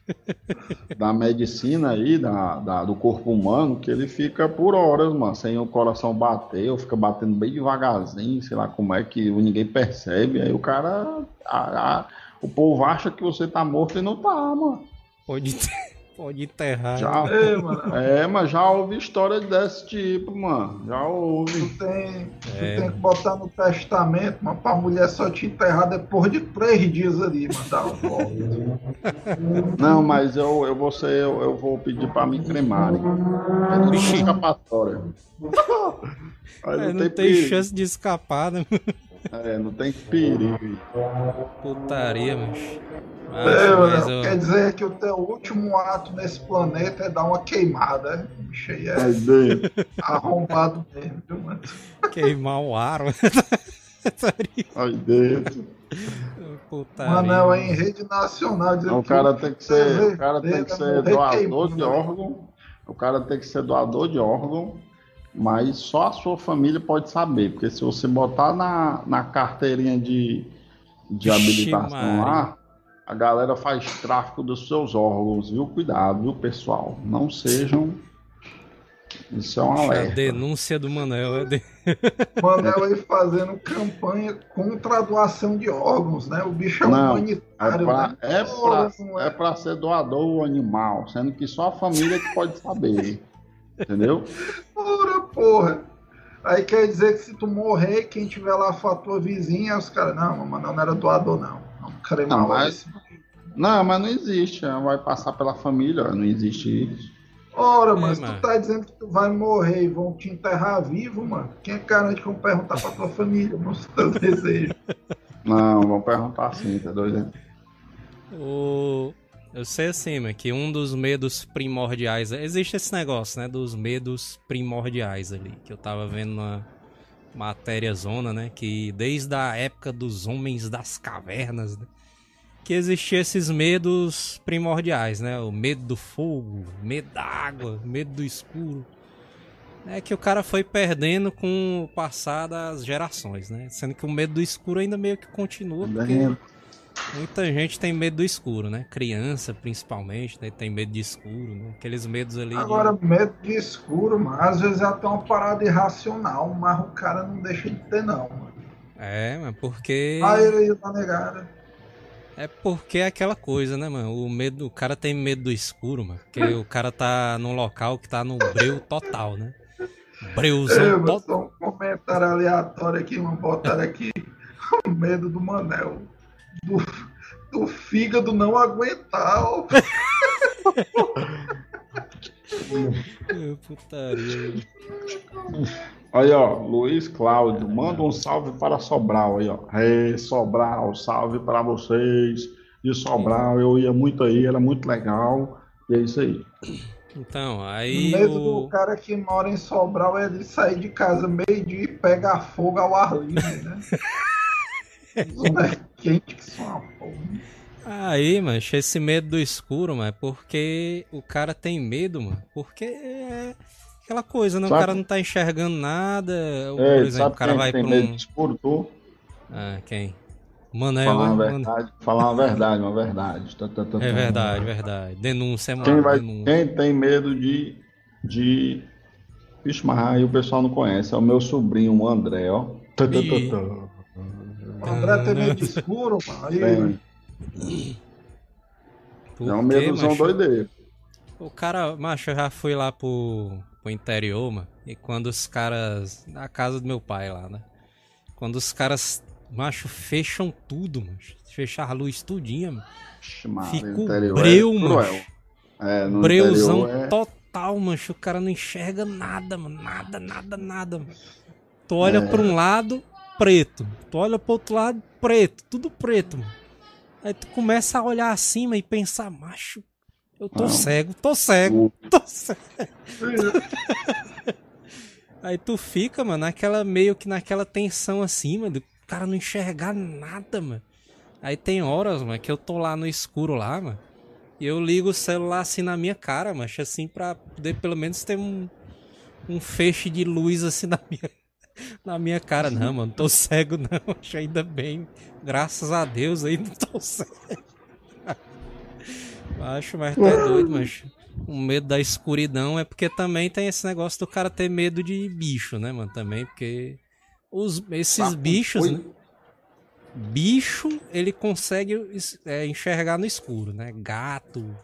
[SPEAKER 5] da medicina aí, da, da, do corpo humano, que ele fica por horas, mano, sem o coração bater, ou fica batendo bem devagarzinho, sei lá como é que ninguém percebe. Aí o cara. A, a, o povo acha que você tá morto e não tá, mano.
[SPEAKER 3] Pode ter. Pode enterrar.
[SPEAKER 5] Já, é, mano. é, mas já ouvi história desse tipo, mano. Já ouvi.
[SPEAKER 4] Tu tem, tu é. tem que botar no testamento, mano, pra mulher só te enterrar depois de três dias ali, mano.
[SPEAKER 5] Não, mas eu, eu vou ser, eu, eu vou pedir pra me cremarem. É não escapatória.
[SPEAKER 3] Aí não, é, não tem, tem chance de escapar, né?
[SPEAKER 5] É, não tem perigo.
[SPEAKER 3] Putaria, mas.
[SPEAKER 4] É, mas eu... Quer dizer que o teu último ato nesse planeta é dar uma queimada. Né? Bicho aí é arrombado mesmo, viu, mano?
[SPEAKER 3] Queimar o aro.
[SPEAKER 5] Aí dentro.
[SPEAKER 4] Mano, é em rede nacional.
[SPEAKER 5] o cara tem que ser, o cara tem que ser doador de órgão. O cara tem que ser doador de órgão, mas só a sua família pode saber. Porque se você botar na, na carteirinha de, de habilitação lá, a galera faz tráfico dos seus órgãos, viu? Cuidado, viu, pessoal? Não sejam. Isso é um alerta.
[SPEAKER 3] A denúncia do Manel. É de...
[SPEAKER 4] Manel aí fazendo campanha contra a doação de órgãos, né? O bicho é Não, humanitário.
[SPEAKER 5] É pra, né? é, pra, é pra ser doador o animal, sendo que só a família que pode saber. entendeu?
[SPEAKER 4] Porra. Aí quer dizer que se tu morrer, quem tiver lá for a tua vizinha, os caras, não, o Manel não era doador, não. Não,
[SPEAKER 5] não, mas, não, mas não existe. Vai passar pela família, não existe isso.
[SPEAKER 4] Ora, é, mas tu tá dizendo que tu vai morrer e vão te enterrar vivo, mano? Quem é garante que vão perguntar pra tua família, não se teu desejo?
[SPEAKER 5] Não, vão perguntar sim, tá doido?
[SPEAKER 3] O... Eu sei assim, mas que um dos medos primordiais. Existe esse negócio, né? Dos medos primordiais ali. Que eu tava vendo na matéria zona, né? Que desde a época dos homens das cavernas, né? que existiam esses medos primordiais, né? O medo do fogo, medo da água, medo do escuro. É que o cara foi perdendo com o passar das gerações, né? Sendo que o medo do escuro ainda meio que continua, porque Muita gente tem medo do escuro, né? Criança, principalmente, né? Tem medo de escuro, né? Aqueles medos ali. de-
[SPEAKER 4] Agora, medo de escuro, mano, às vezes é até uma parada irracional, mas o cara não deixa de ter, não, mano.
[SPEAKER 3] É, mas porque.
[SPEAKER 4] Aí ele tá negada.
[SPEAKER 3] É porque é aquela coisa, né, mano? O medo, o cara tem medo do escuro, mano. Porque o cara tá num local que tá no breu total, né? Breuzão
[SPEAKER 4] Eu,
[SPEAKER 3] total.
[SPEAKER 4] só um comentário aleatório aqui, mano, botaram aqui o medo do Manel. Do, do fígado não aguentar, ó.
[SPEAKER 3] Putaria.
[SPEAKER 5] Aí, ó, Luiz Cláudio, manda um salve para Sobral aí, ó. Ei, Sobral, salve para vocês. De Sobral, eu ia muito aí, era muito legal. E é isso aí.
[SPEAKER 3] Então,
[SPEAKER 4] O
[SPEAKER 3] aí
[SPEAKER 4] medo
[SPEAKER 3] o.
[SPEAKER 4] do cara que mora em Sobral é de sair de casa meio-dia e pegar fogo ao ar livre, né? É quente que só uma porra.
[SPEAKER 3] Aí, mano, esse medo do escuro, mano, é porque o cara tem medo, mano. Porque é aquela coisa, né? O
[SPEAKER 5] Sabe-
[SPEAKER 3] cara não tá enxergando nada. Ou, por
[SPEAKER 5] Ei,
[SPEAKER 3] exemplo,
[SPEAKER 5] sabe
[SPEAKER 3] o cara
[SPEAKER 5] quem
[SPEAKER 3] vai
[SPEAKER 5] tem
[SPEAKER 3] pra
[SPEAKER 5] medo
[SPEAKER 3] um.
[SPEAKER 5] de escuro, tu?
[SPEAKER 3] Ah, quem? Manel,
[SPEAKER 5] Falar uma
[SPEAKER 3] né? Mano-
[SPEAKER 5] verdade, falar uma verdade, uma verdade. Tá, tá, tá,
[SPEAKER 3] É verdade, verdade. Denúncia, mano.
[SPEAKER 5] Quem, vai,
[SPEAKER 3] denúncia.
[SPEAKER 5] quem tem medo de. de... Vixe, mas aí o pessoal não conhece. É o meu sobrinho, o André, ó. Tá, tá, tá, tá.
[SPEAKER 4] Tem medo de escuro, mano.
[SPEAKER 3] Por
[SPEAKER 5] É um medozão
[SPEAKER 3] macho?
[SPEAKER 5] doideiro.
[SPEAKER 3] O cara, macho, eu já fui lá pro, pro interior, mano. E quando os caras. Na casa do meu pai lá, né? Quando os caras, macho, fecham tudo, macho. Fechar a luz tudinha, mano.
[SPEAKER 5] Maria,
[SPEAKER 3] Fica o
[SPEAKER 5] interior
[SPEAKER 3] breu,
[SPEAKER 5] é
[SPEAKER 3] mano.
[SPEAKER 5] É, no
[SPEAKER 3] Breuzão
[SPEAKER 5] é...
[SPEAKER 3] total, mancho. O cara não enxerga nada, mano. Nada, nada, nada. Mano. Tu olha
[SPEAKER 5] É.
[SPEAKER 3] pra um lado, preto. Tu olha pro outro lado, preto. Tudo preto, mano. Aí tu começa a olhar acima e pensar, macho, eu tô
[SPEAKER 5] Ah.
[SPEAKER 3] cego, tô cego, tô cego. Aí tu fica, mano, naquela meio que naquela tensão assim, mano, do cara não enxergar nada, mano. Aí tem horas, mano, que eu tô lá no escuro lá, mano. E eu ligo o celular assim na minha cara, macho, assim, pra poder pelo menos ter um, um feixe de luz assim na minha, na minha cara. Não, mano, tô cego não, macho, ainda bem. Graças a Deus aí não tô cego. Macho, mas tá doido, macho. O medo da escuridão é porque também tem esse negócio do cara ter medo de bicho, né, mano? Também, porque os, esses bichos,
[SPEAKER 5] foi.
[SPEAKER 3] né? Bicho, ele consegue é, enxergar no escuro, né? Gato,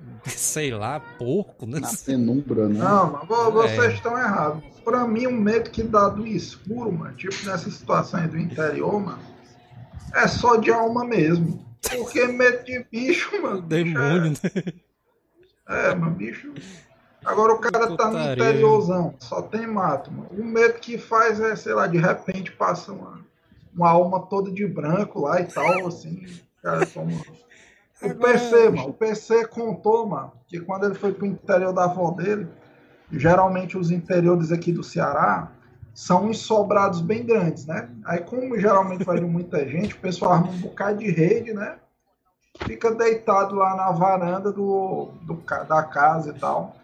[SPEAKER 3] sei lá, porco, né?
[SPEAKER 5] Na penumbra, né?
[SPEAKER 4] Não, mas
[SPEAKER 3] É.
[SPEAKER 4] vocês estão errados. Pra mim, o medo que dá do escuro, mano, tipo nessas situações do interior, mano, é só de alma mesmo. Porque medo de bicho, mano.
[SPEAKER 3] Demônio, né?
[SPEAKER 4] É, mano, bicho. Agora o cara tá no interiorzão, só tem mato, mano. O medo que faz é, sei lá, de repente passa uma, uma alma toda de branco lá e tal, assim. Cara, como. O PC, mano, o PC contou, mano, que quando ele foi pro interior da avó dele, geralmente os interiores aqui do Ceará são uns sobrados bem grandes, né? Aí, como geralmente vai muita gente, o pessoal arma um bocado de rede, né? Fica deitado lá na varanda do, do da casa e tal.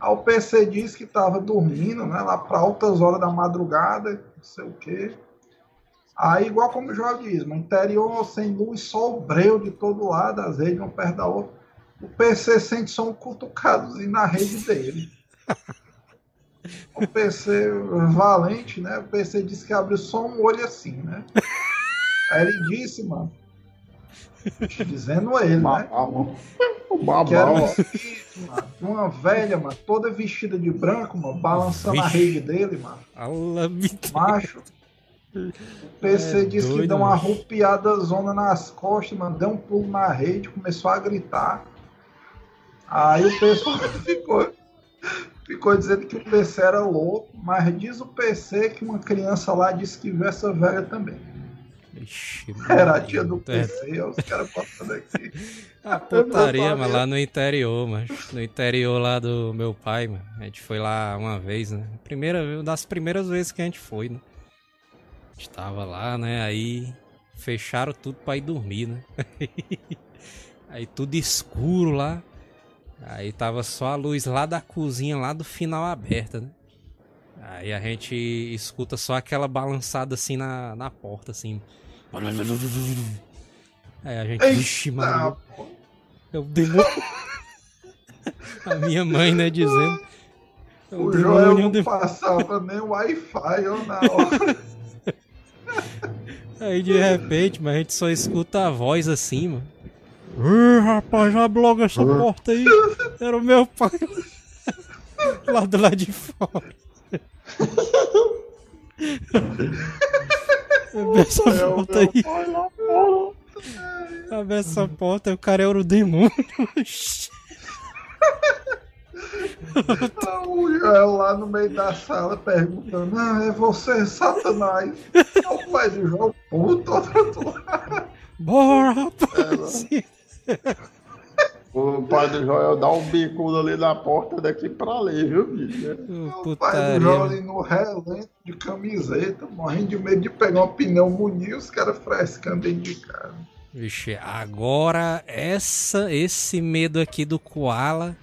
[SPEAKER 4] Aí o PC disse que estava dormindo, né? Lá para altas horas da madrugada, não sei o quê. Aí, igual como o João diz, no interior sem luz, só o breu de todo lado, as redes uma perto da outra. O PC sente só um cutucadozinho na rede dele. O PC valente, né? O PC disse que abriu só um olho assim, né? Aí ele disse, mano. Dizendo ele, né?
[SPEAKER 5] Babau,
[SPEAKER 4] Que era um espírito, mano. de Uma velha, mano, toda vestida de branco, mano, balançando a rede dele, mano. Macho. O PC
[SPEAKER 3] É
[SPEAKER 4] disse que
[SPEAKER 3] doido,
[SPEAKER 4] deu uma arrupiada zona nas costas, mano. Deu um pulo na rede, começou a gritar. Aí o pessoal ficou, ficou dizendo que o PC era louco, mas diz o PC que uma criança lá disse que viu essa velha também.
[SPEAKER 3] Ixi,
[SPEAKER 4] Era a tia do
[SPEAKER 3] é.
[SPEAKER 4] PC, aí os caras botando aqui.
[SPEAKER 3] A putaria,
[SPEAKER 4] Eu não
[SPEAKER 3] mas lá no interior, mas no interior lá do meu pai, mano. A gente foi lá uma vez, né? Primeira, uma das primeiras vezes que a gente foi, né? A gente tava lá, né? Aí fecharam tudo pra ir dormir, né? Aí tudo escuro lá. Aí tava só a luz lá da cozinha, lá do final aberta, né? Aí a gente escuta só aquela balançada assim na, na porta, assim. Aí a gente, vixe, mano. O demônio. a minha mãe, né, dizendo.
[SPEAKER 4] O, o Joel não passava nem Wi-Fi na hora.
[SPEAKER 3] Aí de repente, mas a gente só escuta a voz assim, mano. Ih, rapaz, já bloga essa porta aí. Era o meu pai. lá do lado de fora. Abre essa é porta aí. Abre essa porta, o cara era o demônio.
[SPEAKER 4] O Joel lá no meio da sala perguntando: Ah, é você, Satanás? É o pai do João, puto, outro lado.
[SPEAKER 3] Bora, rapaz!
[SPEAKER 5] O pai do Joel dá um bicudo ali na porta daqui pra ali, viu, bicho?
[SPEAKER 4] O pai do Joel ali no relento de camiseta, morrendo de medo de pegar uma pneumonia e os caras frescando dentro de casa.
[SPEAKER 3] Vixe, agora essa, esse medo aqui do Koala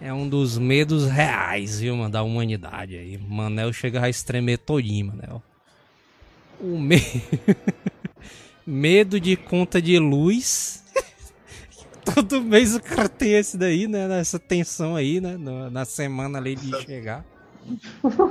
[SPEAKER 3] é um dos medos reais, viu, mano, da humanidade aí. Manel chega a estremer todinho, Manel. O me... medo de conta de luz todo mês o cara tem esse daí, né? Nessa tensão aí, né? Na semana ali de chegar.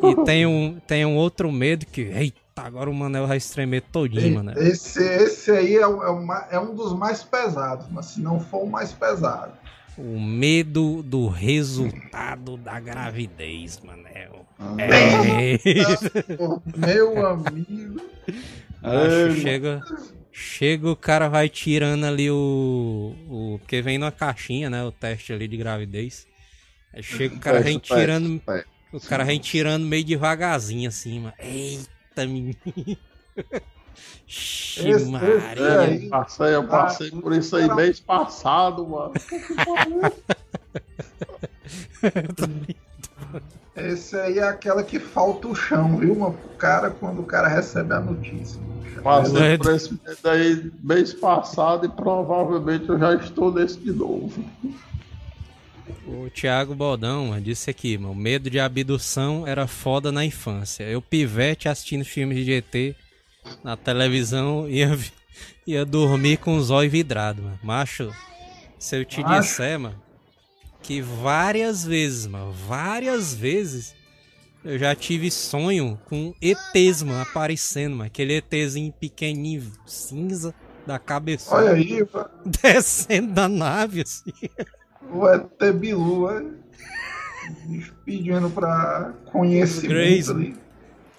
[SPEAKER 3] E tem um, tem um outro medo que, eita, agora o Manel vai estremer todinho, mano.
[SPEAKER 4] Esse, esse aí é, é, uma, é um dos mais pesados, mas se não for o mais pesado.
[SPEAKER 3] O medo do resultado da gravidez, Manel. Ah. É.
[SPEAKER 4] Meu amigo.
[SPEAKER 3] Acho, chega, Chega, o cara vai tirando ali o. o porque vem numa caixinha, né? O teste ali de gravidez. Aí chega o cara vem tirando. O cara vem tirando meio devagarzinho assim, mano. Eita, menino.
[SPEAKER 5] Maria. Eu passei, eu passei por isso aí mês passado, mano.
[SPEAKER 4] Esse aí é aquela que falta o chão, viu, mano? O cara quando o cara recebe a notícia.
[SPEAKER 5] Passei é. por esse medo aí mês passado e provavelmente eu já estou nesse de novo.
[SPEAKER 3] O Thiago Baldão disse aqui, mano, o medo de abdução era foda na infância. Eu pivete assistindo filmes de ET na televisão ia, ia dormir com os olhos vidrados, mano. Macho, se eu te Macho. disser, mano, que várias vezes, mano, várias vezes eu já tive sonho com ETs, mano, aparecendo, mano. Aquele ETzinho pequenininho, cinza, da cabeça.
[SPEAKER 4] Olha aí, mano.
[SPEAKER 3] Descendo da nave, assim.
[SPEAKER 4] O ET Bilu, é? Pedindo pra conhecimento Grace, ali.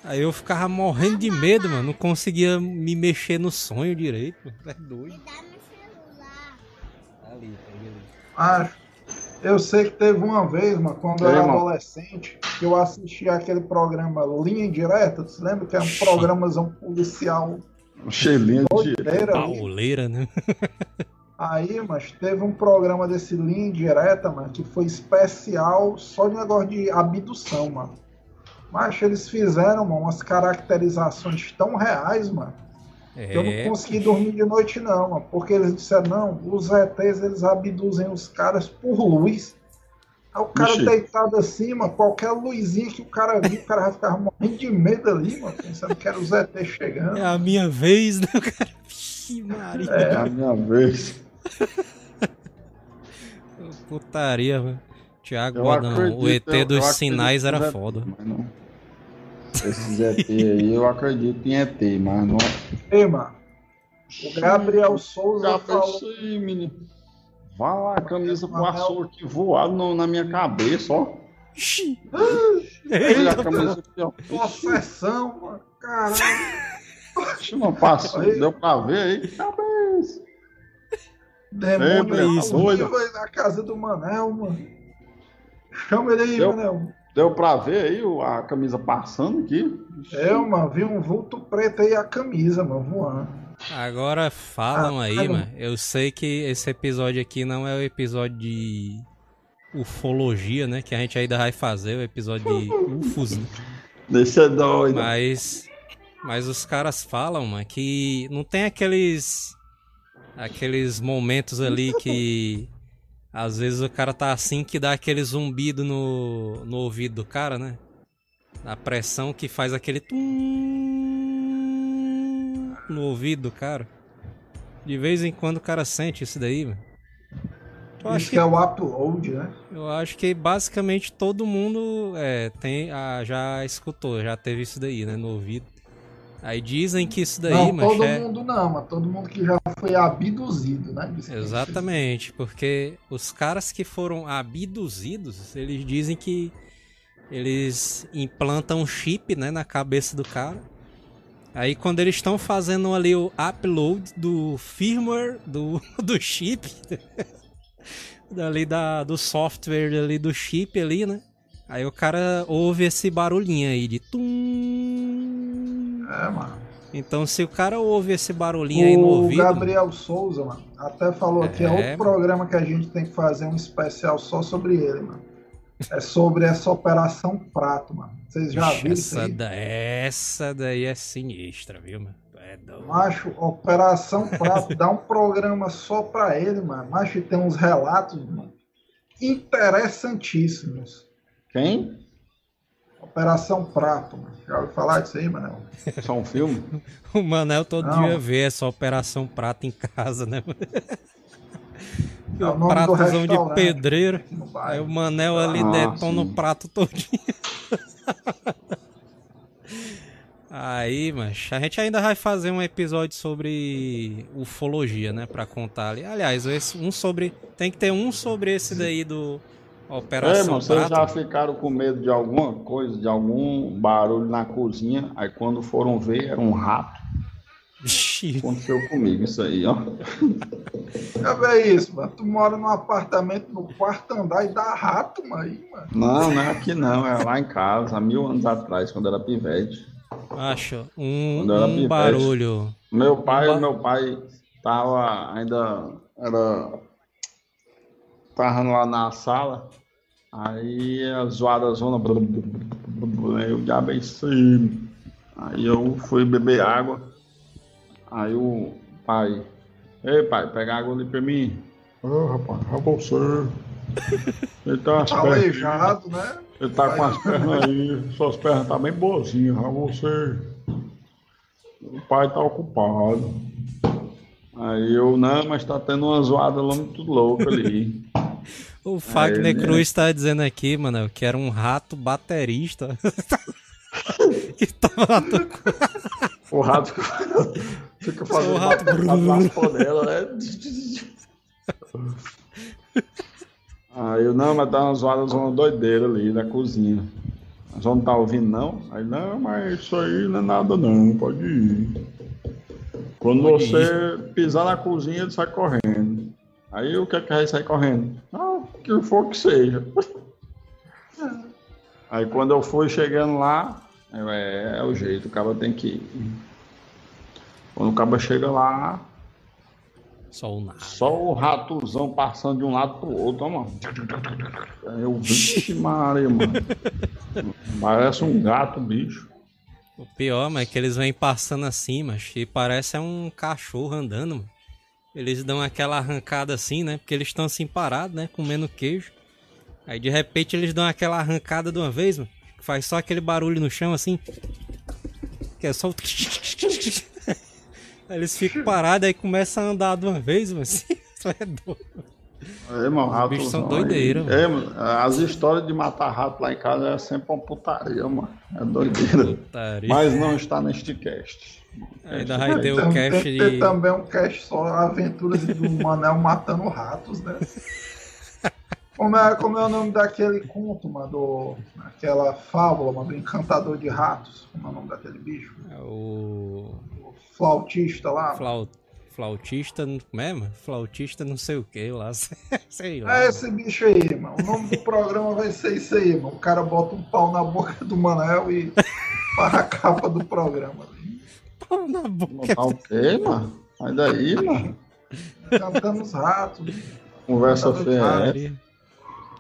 [SPEAKER 3] Aí eu ficava morrendo de medo, mano. Não conseguia me mexer no sonho direito. É doido.
[SPEAKER 4] Ali, ali. Acho eu sei que teve uma vez, mano, quando eu era adolescente, que eu assisti aquele programa Linha Direta. Você lembra que era um programazão policial?
[SPEAKER 5] Cheirinho de
[SPEAKER 3] pauleira, né?
[SPEAKER 4] Aí, mas teve um programa desse Linha Direta, mano, que foi especial só de negócio de abdução, mano. Mas eles fizeram, mano, umas caracterizações tão reais, mano é. Eu não é. consegui dormir de noite, não, porque eles disseram, não, os ETs eles abduzem os caras por luz. Aí o cara Vixe. deitado assim, mano, qualquer luzinha que o cara viu, o cara vai ficar morrendo de medo ali, mano, pensando que era os ETs chegando.
[SPEAKER 3] É a minha vez, né, cara? Vixe, Maria.
[SPEAKER 5] É a minha vez.
[SPEAKER 3] Putaria, mano. Tiago, o ET dos sinais era foda. Não.
[SPEAKER 5] Esses ET aí, eu acredito em ET, mas não.
[SPEAKER 4] Ei, mano. O Gabriel Souza
[SPEAKER 5] Gabriel, falou. Isso aí, menino. Vai lá, a camisa passou aqui voado no, na minha cabeça, ó.
[SPEAKER 4] Eita, a camisa aqui, ó. Possessão, mano. Caralho.
[SPEAKER 5] Não passou, deu pra ver aí. Cabeça.
[SPEAKER 4] Demônio é isso, doido. na casa do Manel, mano. Chama ele aí, deu, Manel.
[SPEAKER 5] Deu pra ver aí a camisa passando aqui?
[SPEAKER 4] É, mano, vi um vulto preto aí a camisa, mano, voando.
[SPEAKER 3] Agora falam ah, aí, mano. Eu sei que esse episódio aqui não é o episódio de ufologia, né? Que a gente ainda vai fazer, o episódio de UFOs, né?
[SPEAKER 5] Deixa doido.
[SPEAKER 3] Mas, mas os caras falam, mano, que não tem aqueles aqueles momentos ali que às vezes o cara tá assim que dá aquele zumbido no, no ouvido do cara, né? A pressão que faz aquele tum no ouvido do cara. De vez em quando o cara sente isso daí, mano. Eu
[SPEAKER 4] Isso
[SPEAKER 3] acho
[SPEAKER 4] que é o upload, né?
[SPEAKER 3] Eu acho que basicamente todo mundo é, tem, ah, já escutou, já teve isso daí, né, no ouvido. Aí dizem que isso daí,
[SPEAKER 4] não,
[SPEAKER 3] mas
[SPEAKER 4] todo
[SPEAKER 3] é...
[SPEAKER 4] mundo não, mas todo mundo que já foi abduzido, né? Que
[SPEAKER 3] Exatamente, porque os caras que foram abduzidos, eles dizem que eles implantam um chip, né, na cabeça do cara. Aí quando eles estão fazendo ali o upload do firmware do, do chip, dali da, do software ali do chip ali, né? Aí o cara ouve esse barulhinho aí de tum.
[SPEAKER 4] É, mano.
[SPEAKER 3] Então se o cara ouve esse barulhinho aí no
[SPEAKER 4] O
[SPEAKER 3] ouvido,
[SPEAKER 4] Gabriel Souza, mano, até falou aqui, é
[SPEAKER 3] É,
[SPEAKER 4] outro
[SPEAKER 3] mano.
[SPEAKER 4] programa que a gente tem que fazer um especial só sobre ele, mano. É sobre essa Operação Prato, mano. Vocês já
[SPEAKER 3] Ixi,
[SPEAKER 4] viram isso
[SPEAKER 3] essa,
[SPEAKER 4] aí?
[SPEAKER 3] da- essa daí é sinistra, viu, mano? É doido.
[SPEAKER 4] Macho, Operação Prato, dá um programa só pra ele, mano. Macho, tem uns relatos, mano, interessantíssimos.
[SPEAKER 5] Quem?
[SPEAKER 4] Operação Prato, mano. Já ouviu falar disso aí, mano?
[SPEAKER 5] Só um filme?
[SPEAKER 3] O Manel todo
[SPEAKER 4] Não.
[SPEAKER 3] dia vê essa Operação Prata em casa, né?
[SPEAKER 4] É o nome
[SPEAKER 3] pratozão de pedreiro.
[SPEAKER 4] no
[SPEAKER 3] Aí o Manel ali
[SPEAKER 5] Ah,
[SPEAKER 3] detona
[SPEAKER 5] sim.
[SPEAKER 3] o prato todinho. Aí, mas a gente ainda vai fazer um episódio sobre ufologia, né? Pra contar ali. Aliás, um sobre. Tem que ter um sobre esse daí do
[SPEAKER 5] É,
[SPEAKER 3] Operação
[SPEAKER 5] mano, vocês
[SPEAKER 3] Prato.
[SPEAKER 5] já ficaram com medo de alguma coisa, de algum barulho na cozinha, aí quando foram ver era um rato.
[SPEAKER 3] Ixi,
[SPEAKER 5] Aconteceu comigo isso aí, ó.
[SPEAKER 4] Vê isso, mano. Tu mora num apartamento no quarto andar e dá rato, mano. Aí, mano.
[SPEAKER 5] Não, não é aqui não, é lá em casa, há mil anos atrás, quando era pivete.
[SPEAKER 3] acho. Um, um
[SPEAKER 5] pivete.
[SPEAKER 3] barulho.
[SPEAKER 5] Meu pai,
[SPEAKER 3] Ba-
[SPEAKER 5] meu pai tava ainda era tava lá na sala, aí a zoada zona, aí o diabo é isso aí. Aí eu fui beber água. Aí o pai, ei pai, pega água ali pra mim. Ô rapaz, é você. Ele tá, as pernas,
[SPEAKER 4] Aleijado, né?
[SPEAKER 5] ele tá com as pernas aí, suas pernas tá bem boazinhas, é você. O pai tá ocupado. Aí eu, não, mas tá tendo uma zoada lá muito louca ali.
[SPEAKER 3] O Fagner
[SPEAKER 5] né?
[SPEAKER 3] Cruz tá dizendo aqui, mano, que era um rato baterista. que tava tocando.
[SPEAKER 5] O rato fica, fazendo
[SPEAKER 3] O rato-
[SPEAKER 5] batata nas panelas, né? Aí eu, não, mas tá uma zoada, uma doideira ali na cozinha. Mas não tá ouvindo, não? Aí, não, mas isso aí não é nada não, pode ir. Quando
[SPEAKER 3] Pode
[SPEAKER 5] você pisar na cozinha, ele sai correndo. Aí o que é que vai sair correndo? Ah, o que for que seja. Aí quando eu fui chegando lá, eu, é, é o jeito, o cara tem que ir. Quando o cara chega lá,
[SPEAKER 3] Só o nada.
[SPEAKER 5] só o ratozão passando de um lado pro outro, ó, mano. Aí Eu, vixe Maria, mano. Parece um gato, bicho.
[SPEAKER 3] O pior, mas é que eles vêm passando assim, mas e parece é um cachorro andando, mano. Eles dão aquela arrancada assim, né? Porque eles estão assim parados, né? Comendo queijo. Aí de repente eles dão aquela arrancada de uma vez, mano. Que faz só aquele barulho no chão assim. Que é só o. Aí eles ficam parados aí começam a andar de uma vez, mano. Assim, isso é doido.
[SPEAKER 5] É, mano,
[SPEAKER 3] Os bichos são doideira, mano.
[SPEAKER 5] É, mano, as histórias de matar rato lá em casa é sempre uma putaria, mano. É doideira.
[SPEAKER 3] Putaria.
[SPEAKER 5] Mas não está neste cast.
[SPEAKER 3] Ainda vai ter o cast
[SPEAKER 4] tem ter
[SPEAKER 3] de.
[SPEAKER 4] também um cast só aventuras do Manel matando ratos, né? Como é, como é o nome daquele conto, mano? Do, aquela fábula, mano, do encantador de ratos. Como é o nome daquele bicho?
[SPEAKER 3] É O.
[SPEAKER 4] O flautista lá.
[SPEAKER 3] Flau... Flautista. Como é, mano? Flautista não sei o que lá. Sei lá.
[SPEAKER 4] É esse bicho aí, mano. O nome do programa vai ser isso aí, mano. O cara bota um pau na boca do Manel e para a capa do programa.
[SPEAKER 3] Pau na boca.
[SPEAKER 5] Botar o quê, mano? Sai daí, mano.
[SPEAKER 4] Cantando os ratos.
[SPEAKER 5] Conversa
[SPEAKER 4] Tá
[SPEAKER 5] feia. é.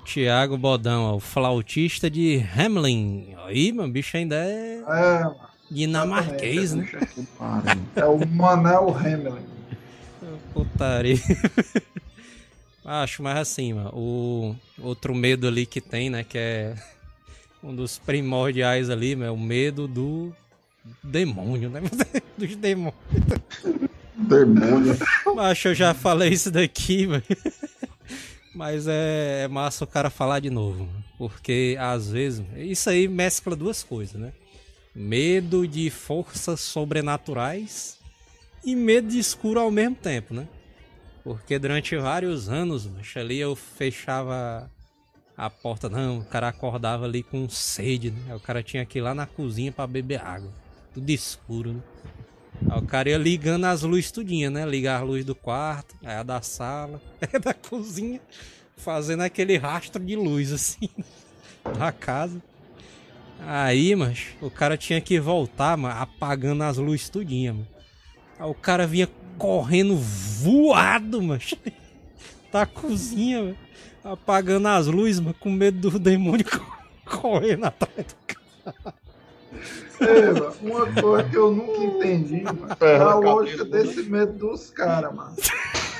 [SPEAKER 3] Tiago Bodão, ó, o flautista de Hamlin. Aí, mano, o bicho ainda é
[SPEAKER 4] É, mano.
[SPEAKER 3] dinamarquês, né?
[SPEAKER 5] Pare.
[SPEAKER 4] É o Manel Hamlin.
[SPEAKER 3] Putaria. Acho, mas assim, mano, o outro medo ali que tem, né, que é um dos primordiais ali, mano, é o medo do demônio, né? Dos demônios.
[SPEAKER 5] Demônio.
[SPEAKER 3] Macho, eu já falei isso daqui, velho. Mas é, é massa o cara falar de novo. Porque às vezes. Isso aí mescla duas coisas, né? Medo de forças sobrenaturais e medo de escuro ao mesmo tempo, né? Porque durante vários anos, macho, ali eu fechava a porta. Não, o cara acordava ali com sede, né? O cara tinha que ir lá na cozinha pra beber água. Tudo escuro, né? Aí o cara ia ligando as luzes tudinha, né? Ligar a luz do quarto, aí a da sala, aí da cozinha, fazendo aquele rastro de luz assim na casa. Aí, mas o cara tinha que voltar, mano, apagando as luzes tudinha, mano. Aí o cara vinha correndo voado, mas da cozinha, mano, apagando as luzes, mano, com medo do demônio correndo atrás do cara.
[SPEAKER 4] Uma coisa que eu nunca entendi, mano, é a lógica desse medo dos caras, mano.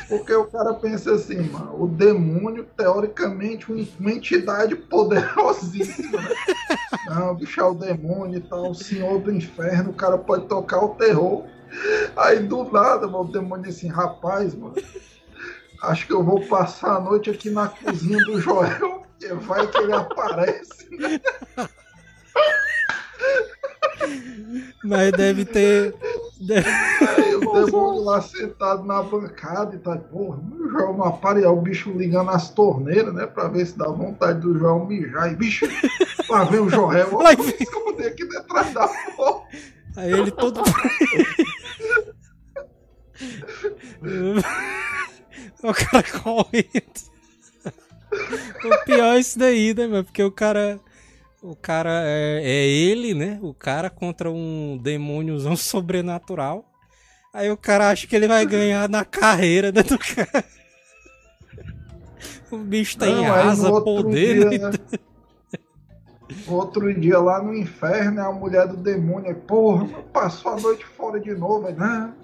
[SPEAKER 4] Porque o cara pensa assim, mano, o demônio, teoricamente, um- uma entidade poderosíssima, né? Não, bicho é o demônio e tal, o senhor do inferno, o cara pode tocar o terror. Aí do nada, mano, o demônio diz assim, rapaz, mano, acho que eu vou passar a noite aqui na cozinha do Joel, porque vai que ele aparece.
[SPEAKER 3] Mas deve ter. deve-
[SPEAKER 4] Aí o demônio lá sentado na bancada e tá, porra, o Joel não apare, aí o bicho ligando as torneiras, né, pra ver se dá vontade do Joel mijar. E, bicho, lá vem o eu
[SPEAKER 3] vem.
[SPEAKER 4] vou esconder aqui detrás da porta.
[SPEAKER 3] Aí ele todo. o cara correndo. O pior é isso daí, né, mano? Porque o cara. O cara é, é ele, né? O cara contra um demôniozão sobrenatural. Aí o cara acha que ele vai ganhar na carreira né, do cara. O bicho tem
[SPEAKER 4] no
[SPEAKER 3] asa, poder,
[SPEAKER 4] dia,
[SPEAKER 3] né?
[SPEAKER 4] Outro dia lá no inferno, a mulher do demônio, porra, passou a noite fora de novo. Não,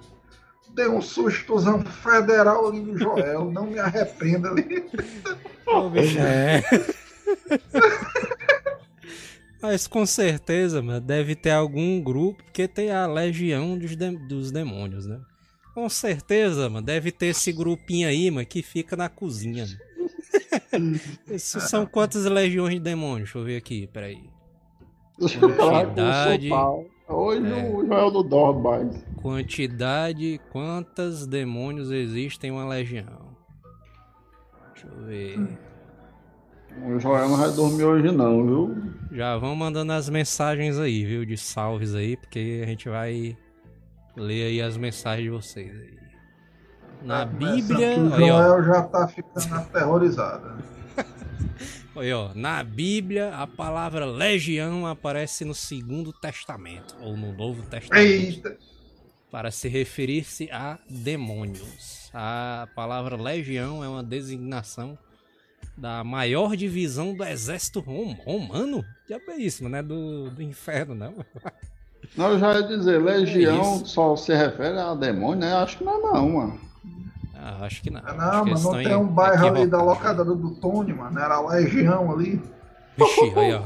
[SPEAKER 4] dei um sustozão federal ali no Joel, não me arrependa ali.
[SPEAKER 3] Ô, bicho, é. Mas com certeza, mano, deve ter algum grupo, porque tem a legião dos, de- dos demônios, né? Com certeza, mano, deve ter esse grupinho aí, mano, que fica na cozinha. Isso são quantas legiões de demônios? Deixa eu ver aqui, peraí. Quantidade.
[SPEAKER 5] Hoje
[SPEAKER 3] É.
[SPEAKER 5] o Joel não dorme mais.
[SPEAKER 3] Quantidade, quantos demônios existem em uma legião? Deixa eu ver.
[SPEAKER 5] O Joel não vai dormir hoje não, viu?
[SPEAKER 3] Já vão mandando as mensagens aí, viu? De salves aí, porque a gente vai ler aí as mensagens de vocês aí. Na Bíblia,
[SPEAKER 4] Que o
[SPEAKER 3] aí, ó,
[SPEAKER 4] Joel já tá ficando aterrorizado.
[SPEAKER 3] aí, ó, na Bíblia a palavra legião aparece no Segundo Testamento ou no Novo Testamento
[SPEAKER 4] Eita!
[SPEAKER 3] para se referir-se a demônios. A palavra legião é uma designação da maior divisão do exército rom- romano. Já é isso, não é do, do inferno, não.
[SPEAKER 5] Não, eu já ia dizer, legião
[SPEAKER 3] isso.
[SPEAKER 5] só se refere a demônio, né? Acho que não é não, mano.
[SPEAKER 3] Ah, acho que não.
[SPEAKER 4] Ah,
[SPEAKER 3] Acho
[SPEAKER 4] Não,
[SPEAKER 3] que
[SPEAKER 4] mas
[SPEAKER 3] eles
[SPEAKER 4] não tem um bairro ali da locadora do Tony, mano. Era a Legião ali.
[SPEAKER 3] Vixe, aí, ó.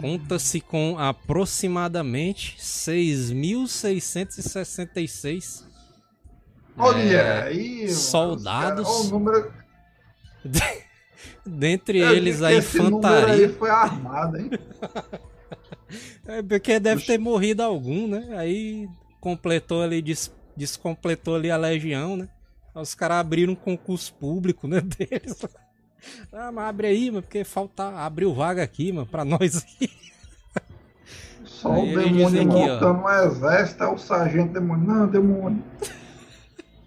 [SPEAKER 3] Conta-se com aproximadamente 6.666
[SPEAKER 4] Olha
[SPEAKER 3] É,
[SPEAKER 4] aí. mano,
[SPEAKER 3] soldados.
[SPEAKER 4] ó, o número,
[SPEAKER 3] dentre
[SPEAKER 4] eu
[SPEAKER 3] eles a
[SPEAKER 4] esse número aí
[SPEAKER 3] infantaria.
[SPEAKER 4] foi armado, hein?
[SPEAKER 3] É porque deve ter morrido algum, né? Aí completou ali, des- descompletou ali a legião, né? Aí os caras abriram um concurso público, né? Deles. Ah, mas abre aí, mano, porque falta. Abriu vaga aqui, mano, pra nós aqui.
[SPEAKER 4] Só
[SPEAKER 3] Aí
[SPEAKER 4] o demônio
[SPEAKER 3] aqui, ó.
[SPEAKER 4] montando um exército, é o sargento demônio. Não, demônio.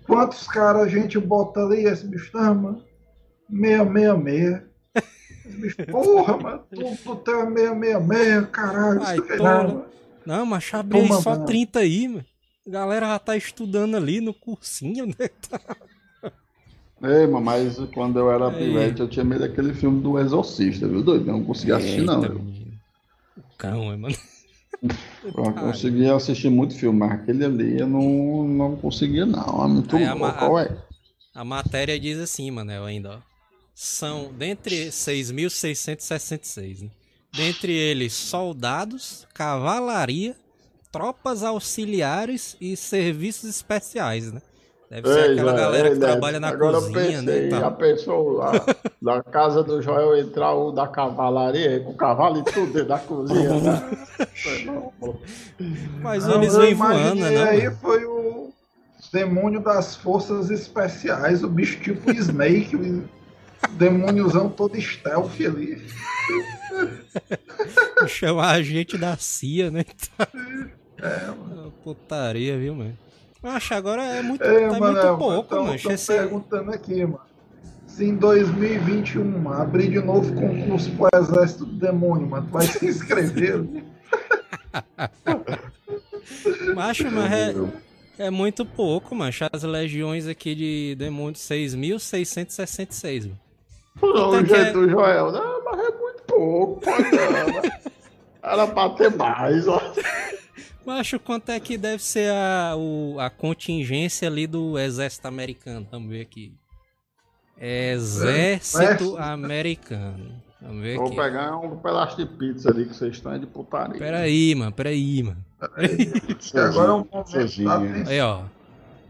[SPEAKER 4] Quantos caras a gente bota ali, esse bicho? Mano. Meia, meia, meia. Esse bicho, porra, mano. Tu, tu tem meia, meia, caralho.
[SPEAKER 3] Ai,
[SPEAKER 4] Isso que-
[SPEAKER 3] tola.
[SPEAKER 4] não, mano.
[SPEAKER 3] Não, mas
[SPEAKER 4] Toma,
[SPEAKER 3] só
[SPEAKER 4] mano.
[SPEAKER 3] 30 aí, mano. A galera já tá estudando ali no cursinho, né? Tá.
[SPEAKER 5] Ei, mano, mas quando eu era pivete, eu tinha medo daquele filme do Exorcista, viu, doido? Eu não conseguia assistir, não.
[SPEAKER 3] Eita,
[SPEAKER 5] viu?
[SPEAKER 3] menino. O cão, é, mano.
[SPEAKER 5] Eu conseguia assistir muito filme, mas aquele ali eu não, não conseguia, não. É muito
[SPEAKER 3] Aí a
[SPEAKER 5] louco, qual é?
[SPEAKER 3] A matéria diz assim, Manel, ainda, ó. São, dentre 6.666, né? Dentre eles, soldados, cavalaria, tropas auxiliares e serviços especiais, né? Deve ser
[SPEAKER 5] Ei,
[SPEAKER 3] aquela
[SPEAKER 5] Joel,
[SPEAKER 3] galera
[SPEAKER 5] ei,
[SPEAKER 3] que
[SPEAKER 5] Neto,
[SPEAKER 3] trabalha na
[SPEAKER 5] Agora eu
[SPEAKER 3] cozinha, né?
[SPEAKER 5] pensei,
[SPEAKER 3] e
[SPEAKER 5] já pensou lá, na casa do Joel entrar o da cavalaria, com o cavalo e tudo dentro da cozinha, né?
[SPEAKER 3] Mas
[SPEAKER 4] Não,
[SPEAKER 3] eles
[SPEAKER 4] eu
[SPEAKER 3] vêm voando, né?
[SPEAKER 4] aí
[SPEAKER 3] mano?
[SPEAKER 4] foi o demônio das forças especiais, o bicho tipo Snake, demôniozão todo stealth ali.
[SPEAKER 3] Chamar a gente da CIA, né?
[SPEAKER 4] É, mano.
[SPEAKER 3] Putaria, viu, mano? Acho agora é muito,
[SPEAKER 4] É,
[SPEAKER 3] tá
[SPEAKER 4] mano,
[SPEAKER 3] muito pouco,
[SPEAKER 4] então,
[SPEAKER 3] mano.
[SPEAKER 4] tô
[SPEAKER 3] Esse-
[SPEAKER 4] perguntando aqui, mano. Se em 2021 abrir de novo concurso pro Exército do Demônio, mano, tu vai se inscrever?
[SPEAKER 3] Macho, mas é, é muito pouco, mano. As legiões aqui de demônios 6.666, mano.
[SPEAKER 5] Não,
[SPEAKER 3] Tá
[SPEAKER 5] o
[SPEAKER 3] que é-
[SPEAKER 5] jeito do Joel, não, mas é muito pouco, não, né? Era pra ter mais, ó.
[SPEAKER 3] Macho, quanto é que deve ser a, o- a contingência ali do exército americano? Vamos ver aqui. Exército
[SPEAKER 4] Exército.
[SPEAKER 3] americano. Vamos ver
[SPEAKER 5] Vou
[SPEAKER 3] aqui.
[SPEAKER 5] pegar um pedaço de pizza ali que vocês estão é de putaria.
[SPEAKER 3] Peraí, mano, peraí, mano.
[SPEAKER 4] Agora é um.
[SPEAKER 3] Aí, ó.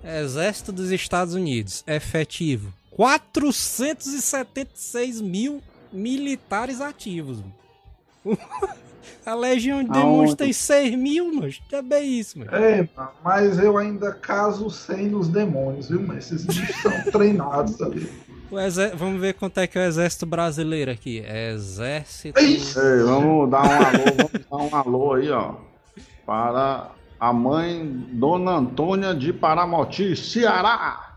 [SPEAKER 3] Exército dos Estados Unidos, efetivo. 476 mil militares ativos. A Legião de Demônios tem 6 mil, mano. É bem isso, mano.
[SPEAKER 4] Mano, mas eu ainda caso sem nos demônios, viu, mano? Esses bichos são treinados ali.
[SPEAKER 3] O exé- Vamos ver quanto é que é o exército brasileiro aqui. Exército.
[SPEAKER 4] Ei!
[SPEAKER 5] Ei, vamos dar um alô, vamos dar um alô aí, ó. Para a mãe Dona Antônia de Paramoti, Ceará.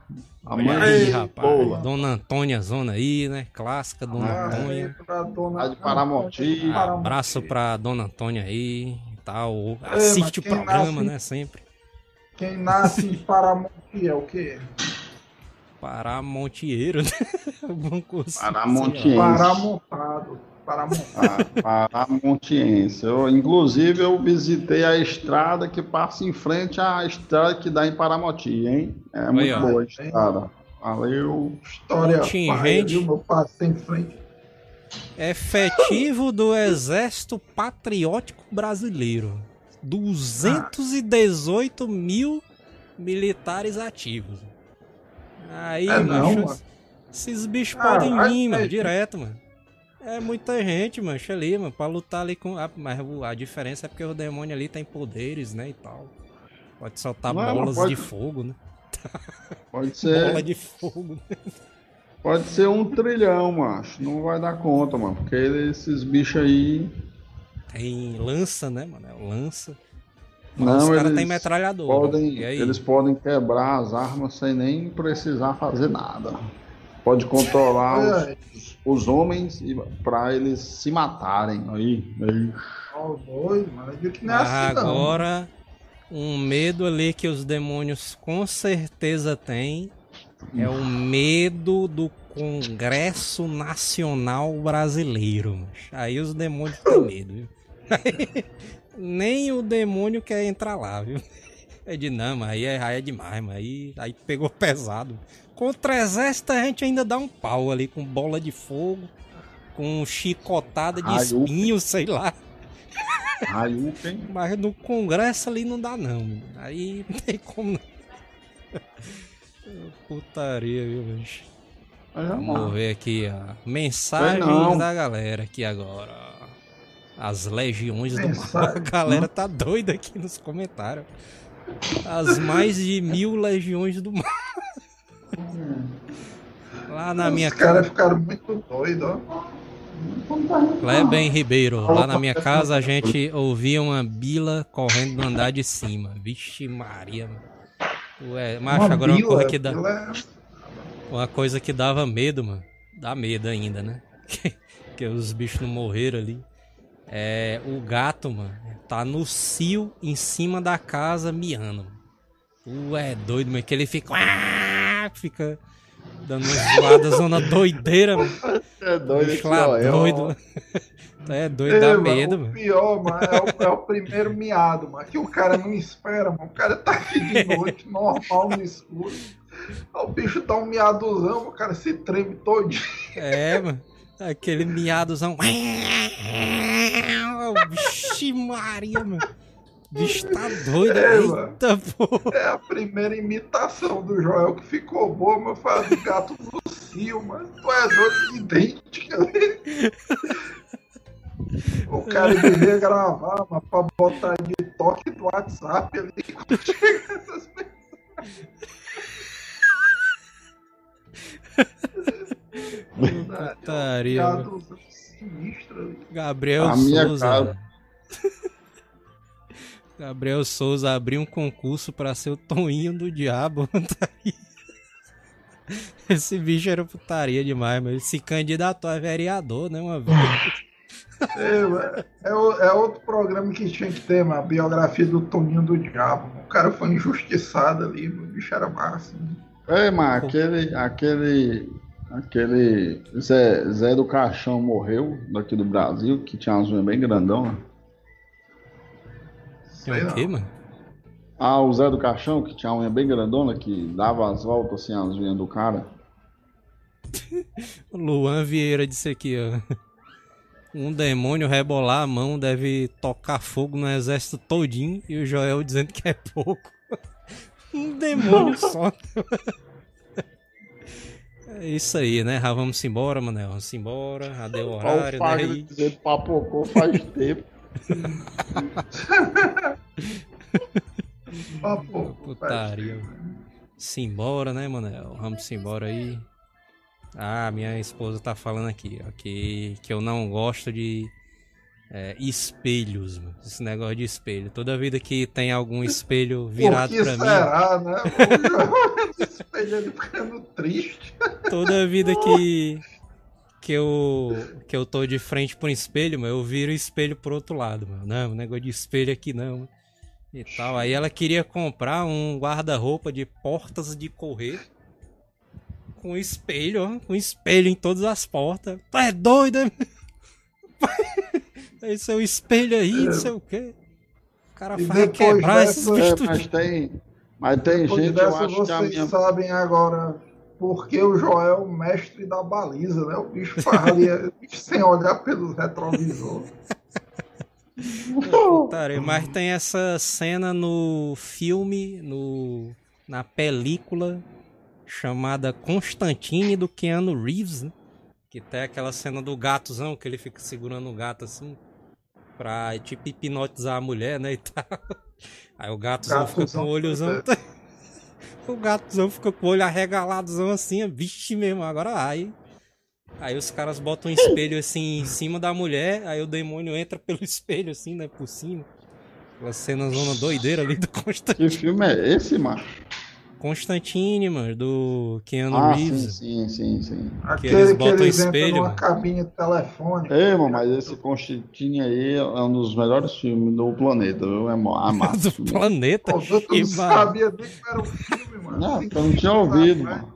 [SPEAKER 5] A mãe
[SPEAKER 3] aí, rapaz.
[SPEAKER 5] Boa.
[SPEAKER 3] Dona Antônia Zona aí, né? Clássica Dona
[SPEAKER 5] Ah,
[SPEAKER 3] Antônia.
[SPEAKER 4] Pra dona...
[SPEAKER 5] De Paramoti.
[SPEAKER 3] Abraço pra Dona Antônia aí e tal.
[SPEAKER 4] É,
[SPEAKER 3] Assiste o programa,
[SPEAKER 4] nasce-
[SPEAKER 3] né? Sempre.
[SPEAKER 4] Quem nasce em Paramonte é o quê?
[SPEAKER 3] Paramontieiro, né? Banco assim, lá.
[SPEAKER 4] Paramontado. Paramontado.
[SPEAKER 5] Ah, Paramontiense. Eu, inclusive, eu visitei a estrada que passa em frente à estrada que dá em Paramoti, hein? É muito
[SPEAKER 3] ó.
[SPEAKER 5] boa a estrada. Valeu.
[SPEAKER 4] História
[SPEAKER 3] Contingente.
[SPEAKER 4] passo em frente.
[SPEAKER 3] Efetivo do Exército Patriótico Brasileiro. 218 mil militares ativos. Aí,
[SPEAKER 4] É
[SPEAKER 3] macho, esses bichos
[SPEAKER 4] Ah,
[SPEAKER 3] podem vir, mano, direto, mano. É muita gente, mano, ali, mano, pra lutar ali com. ah, Mas a diferença é porque o demônio ali tem poderes, né, e tal. Pode soltar
[SPEAKER 5] Não,
[SPEAKER 3] bolas
[SPEAKER 5] pode-
[SPEAKER 3] de fogo, né?
[SPEAKER 5] Pode ser,
[SPEAKER 3] Bola de fogo. né?
[SPEAKER 5] pode ser um trilhão, macho. Não vai dar conta, mano. Porque esses bichos aí.
[SPEAKER 3] Tem lança, né, mano? É lança. Mas
[SPEAKER 5] Não,
[SPEAKER 3] os caras têm metralhador.
[SPEAKER 5] Podem, eles podem quebrar as armas sem nem precisar fazer nada. Pode controlar os, os homens e para eles se matarem. Aí, aí.
[SPEAKER 4] ó, doido, mano. É
[SPEAKER 3] Mas
[SPEAKER 4] assim, não.
[SPEAKER 3] agora, um medo ali que os demônios com certeza têm é o medo do Congresso Nacional Brasileiro. Aí os demônios têm medo, viu? Nem o demônio quer entrar lá, viu? É de não, mas aí é, aí é demais, mas aí, aí pegou pesado. Contra exército a gente ainda dá um pau ali com bola de fogo, com chicotada de
[SPEAKER 5] Raio.
[SPEAKER 3] espinho, sei lá.
[SPEAKER 5] Hayuken.
[SPEAKER 3] Mas no Congresso ali não dá não. Aí não tem como não. Putaria, viu, bicho? Vamos ver aqui, ó. Mensagens
[SPEAKER 5] não.
[SPEAKER 3] da galera aqui agora. As legiões do mal.
[SPEAKER 4] Mensagem.
[SPEAKER 3] A galera tá doida aqui nos comentários. As mais de mil legiões do mal. Lá na minha
[SPEAKER 4] Os
[SPEAKER 3] casa.
[SPEAKER 4] caras ficaram muito doidos, ó.
[SPEAKER 3] Cleben Ribeiro, lá na minha casa a gente ouvia uma bila correndo no andar de cima. Vixe Maria, mano. Ué, macho,
[SPEAKER 4] Uma
[SPEAKER 3] agora uma
[SPEAKER 4] bila,
[SPEAKER 3] coisa que dá.
[SPEAKER 4] bila é-
[SPEAKER 3] Uma coisa que dava medo, mano. Dá medo ainda, né? que os bichos não morreram ali. É, o gato, mano, tá no cio em cima da casa miando. mano. Tu é doido, mano, que ele fica. Fica dando uma zoada, zona doideira, mano.
[SPEAKER 5] É doido
[SPEAKER 3] Bicho lá
[SPEAKER 5] Joel.
[SPEAKER 3] doido. Tu é doido, dá
[SPEAKER 4] mano,
[SPEAKER 3] medo,
[SPEAKER 4] o
[SPEAKER 3] mano.
[SPEAKER 4] pior, mano, é o, é o primeiro miado, mano. Que o cara não espera, mano. O cara tá aqui de noite, normal, no escuro. O bicho dá um miadozão, o cara se treme todinho.
[SPEAKER 3] É, mano. Aquele miadozão. Vixe Maria, mano. bicho tá doido.
[SPEAKER 4] É,
[SPEAKER 3] Eita, porra.
[SPEAKER 4] É a primeira imitação do Joel que ficou boa, mas foi a do gato Lucio, mano. Tu é doido idêntica. O cara devia gravar, mas pra botar de toque do WhatsApp ali quando chega essas mensagens.
[SPEAKER 3] Putaria,
[SPEAKER 4] Um sinistro.
[SPEAKER 3] Gabriel
[SPEAKER 5] A minha
[SPEAKER 3] Souza. Gabriel Souza abriu um concurso pra ser o Toninho do Diabo. Esse bicho era putaria demais, mas ele se candidatou a vereador, né? Uma vez.
[SPEAKER 4] É, é, é outro programa que tinha que ter, mano. A biografia do Toninho do Diabo. O cara foi injustiçado ali, o bicho era massa.
[SPEAKER 5] É, mas aquele, aquele, aquele Zé, Zé do Caixão morreu daqui do Brasil, que tinha umas unhas bem grandona.
[SPEAKER 3] Tem
[SPEAKER 4] Sei
[SPEAKER 3] o quê, mano?
[SPEAKER 5] Ah, o Zé do Caixão, que tinha a unha bem grandona, que dava as voltas assim, as unhas do cara.
[SPEAKER 3] Luan Vieira disse aqui, ó. Um demônio rebolar a mão deve tocar fogo no exército todinho e o Joel dizendo que é pouco. Um demônio só. É isso aí, né? Já vamos embora, Manel. Vamos embora. Já deu
[SPEAKER 5] Olha
[SPEAKER 3] horário,
[SPEAKER 5] o
[SPEAKER 3] né?
[SPEAKER 5] Fagner dizendo papocou faz tempo.
[SPEAKER 4] Ah, pô,
[SPEAKER 3] Putaria. Simbora, né, Manel? Vamos embora aí. Ah, minha esposa tá falando aqui, ó, que, que eu não gosto de é, espelhos, mano. Esse negócio de espelho. Toda vida que tem algum espelho virado pra mim,
[SPEAKER 4] será, né? Espelho ele ficando triste.
[SPEAKER 3] toda vida que que eu que eu tô de frente pro espelho, mano, eu viro o espelho pro outro lado, mano. Não, negócio de espelho aqui não. E tal. Aí ela queria comprar um guarda-roupa de portas de correr com espelho, ó, com espelho em todas as portas. Tu é doido? é? Esse é o espelho aí, não sei o quê. O cara
[SPEAKER 4] E
[SPEAKER 3] faz
[SPEAKER 4] depois
[SPEAKER 3] quebrar esses
[SPEAKER 4] dessa-
[SPEAKER 3] bichos
[SPEAKER 5] É,
[SPEAKER 3] tudo.
[SPEAKER 5] mas tem, mas tem
[SPEAKER 4] Depois
[SPEAKER 5] gente, eu
[SPEAKER 4] dessa,
[SPEAKER 5] acho que a
[SPEAKER 4] vocês
[SPEAKER 5] minha.
[SPEAKER 4] sabem agora por que o Joel é o mestre da baliza, né? O bicho ali sem olhar pelos retrovisores.
[SPEAKER 3] Putaria, mas tem essa cena no filme, no, na película chamada Constantine do Keanu Reeves, né? Que tem aquela cena do gatozão, que ele fica segurando o gato assim, pra tipo hipnotizar a mulher, né? E tal. Aí o gatozão fica com
[SPEAKER 4] Gatozão,
[SPEAKER 3] o olhozão. O gatozão fica com o olho arregaladozão assim, vixe mesmo, agora ai. Aí os caras botam um espelho assim em cima da mulher, aí o demônio entra pelo espelho assim, né, por cima. Aquela cena zona doideira ali do Constantine.
[SPEAKER 5] Que filme é esse, macho?
[SPEAKER 3] Constantine, mano, do Keanu
[SPEAKER 5] Ah, sim,
[SPEAKER 3] Reeves.
[SPEAKER 5] sim, sim, sim.
[SPEAKER 4] Aquele
[SPEAKER 3] eles
[SPEAKER 4] que
[SPEAKER 3] botam
[SPEAKER 4] eles
[SPEAKER 3] espelho,
[SPEAKER 4] numa
[SPEAKER 3] mano.
[SPEAKER 4] cabine telefônica.
[SPEAKER 5] Ei, mano, mas esse Constantine aí é um dos melhores filmes do planeta, viu? É ah, massa.
[SPEAKER 3] Do planeta.
[SPEAKER 4] Pô, tu não
[SPEAKER 3] E, mano,
[SPEAKER 4] sabia nem que era um filme, mano.
[SPEAKER 5] Não, eu não tinha ouvido,
[SPEAKER 4] atrás.
[SPEAKER 5] mano.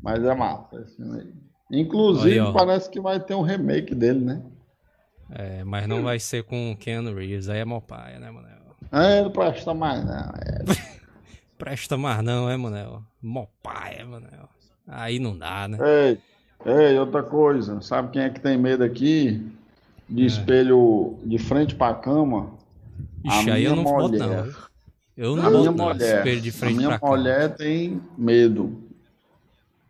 [SPEAKER 5] Mas é massa esse filme aí. Inclusive,
[SPEAKER 3] Aí,
[SPEAKER 5] parece que vai ter um remake dele, né?
[SPEAKER 3] É, mas não vai ser com o Keanu Reeves, aí é mó paia, né, Manel?
[SPEAKER 5] É, não presta mais, não. É.
[SPEAKER 3] Presta mais não, é, Manel? Mó paia, Manel. Aí não dá, né?
[SPEAKER 5] Ei, ei, outra coisa. Sabe quem é que tem medo aqui?
[SPEAKER 3] É.
[SPEAKER 5] De espelho de frente pra cama?
[SPEAKER 3] Ixi,
[SPEAKER 5] a
[SPEAKER 3] aí eu não boto
[SPEAKER 5] mulher.
[SPEAKER 3] não. viu? Eu não
[SPEAKER 5] A minha
[SPEAKER 3] boto não,
[SPEAKER 5] mulher.
[SPEAKER 3] espelho de frente
[SPEAKER 5] a minha
[SPEAKER 3] pra
[SPEAKER 5] mulher tem medo.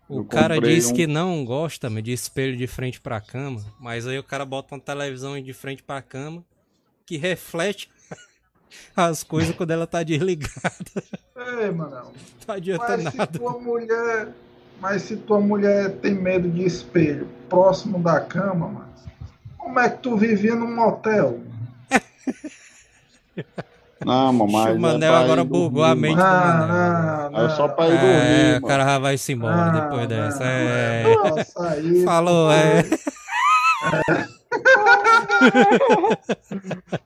[SPEAKER 3] O
[SPEAKER 5] eu
[SPEAKER 3] cara diz
[SPEAKER 5] um-
[SPEAKER 3] que não gosta de espelho de frente pra cama, mas aí o cara bota uma televisão de frente pra cama que reflete as coisas quando ela tá desligada.
[SPEAKER 4] Ei, mano.
[SPEAKER 3] Não adianta
[SPEAKER 4] Mas se
[SPEAKER 3] nada.
[SPEAKER 4] tua mulher. Mas se tua mulher tem medo de espelho próximo da cama, mano, como é que tu vivia num motel?
[SPEAKER 5] Não, mamãe.
[SPEAKER 3] o Manel agora bugou a mente Manel.
[SPEAKER 4] Não, não,
[SPEAKER 5] É só pra ir
[SPEAKER 3] É,
[SPEAKER 5] dormir,
[SPEAKER 3] o cara já vai se embora
[SPEAKER 4] não,
[SPEAKER 3] depois
[SPEAKER 4] não,
[SPEAKER 3] dessa.
[SPEAKER 4] não,
[SPEAKER 3] É.
[SPEAKER 4] faça isso,
[SPEAKER 3] Falou, é. É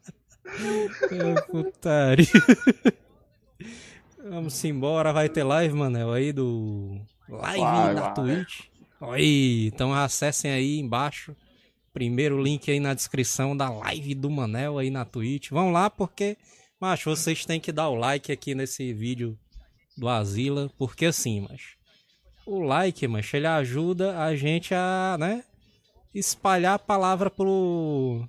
[SPEAKER 3] putaria. Vamos embora, vai ter live, Manel, aí do live
[SPEAKER 5] Vai,
[SPEAKER 3] da
[SPEAKER 5] vai.
[SPEAKER 3] Twitch. Aí, então acessem aí embaixo. Primeiro link aí na descrição da live do Manel aí na Twitch. Vão lá porque, macho, vocês têm que dar o like aqui nesse vídeo do Asila, porque assim, macho, o like, macho, ele ajuda a gente a, né, espalhar a palavra pro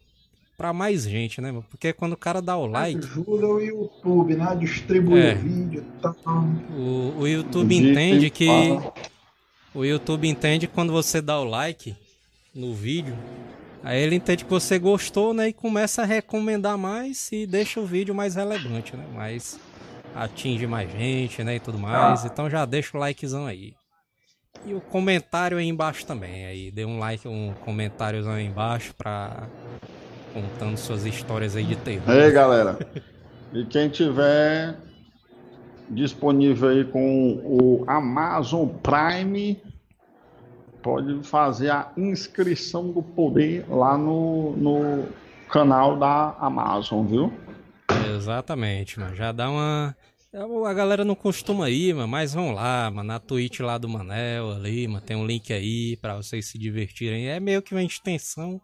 [SPEAKER 3] pra mais gente, né, mano? Porque quando o cara dá o like.
[SPEAKER 4] Ajuda o YouTube, né? Distribui
[SPEAKER 3] É.
[SPEAKER 4] o vídeo tal.
[SPEAKER 3] O, o YouTube
[SPEAKER 5] Diz
[SPEAKER 3] entende
[SPEAKER 5] que fala.
[SPEAKER 3] O YouTube entende que quando você dá o like no vídeo. Aí ele entende que você gostou, né? E começa a recomendar mais e deixa o vídeo mais relevante, né? Mais. Atinge mais gente, né? E tudo mais. Então já deixa o likezão aí. E o comentário aí embaixo também. Aí dê um like, um comentáriozão aí embaixo pra. Contando suas histórias aí de terror.
[SPEAKER 5] Ei, galera. E quem tiver disponível aí com o Amazon Prime, pode fazer a inscrição do poder lá no, no canal da Amazon, viu?
[SPEAKER 3] Exatamente, mano. Já dá uma. A galera não costuma ir, mano, mas vão lá, mano. Na Twitch lá do Manel ali, mano. Tem um link aí pra vocês se divertirem. É meio que uma extensão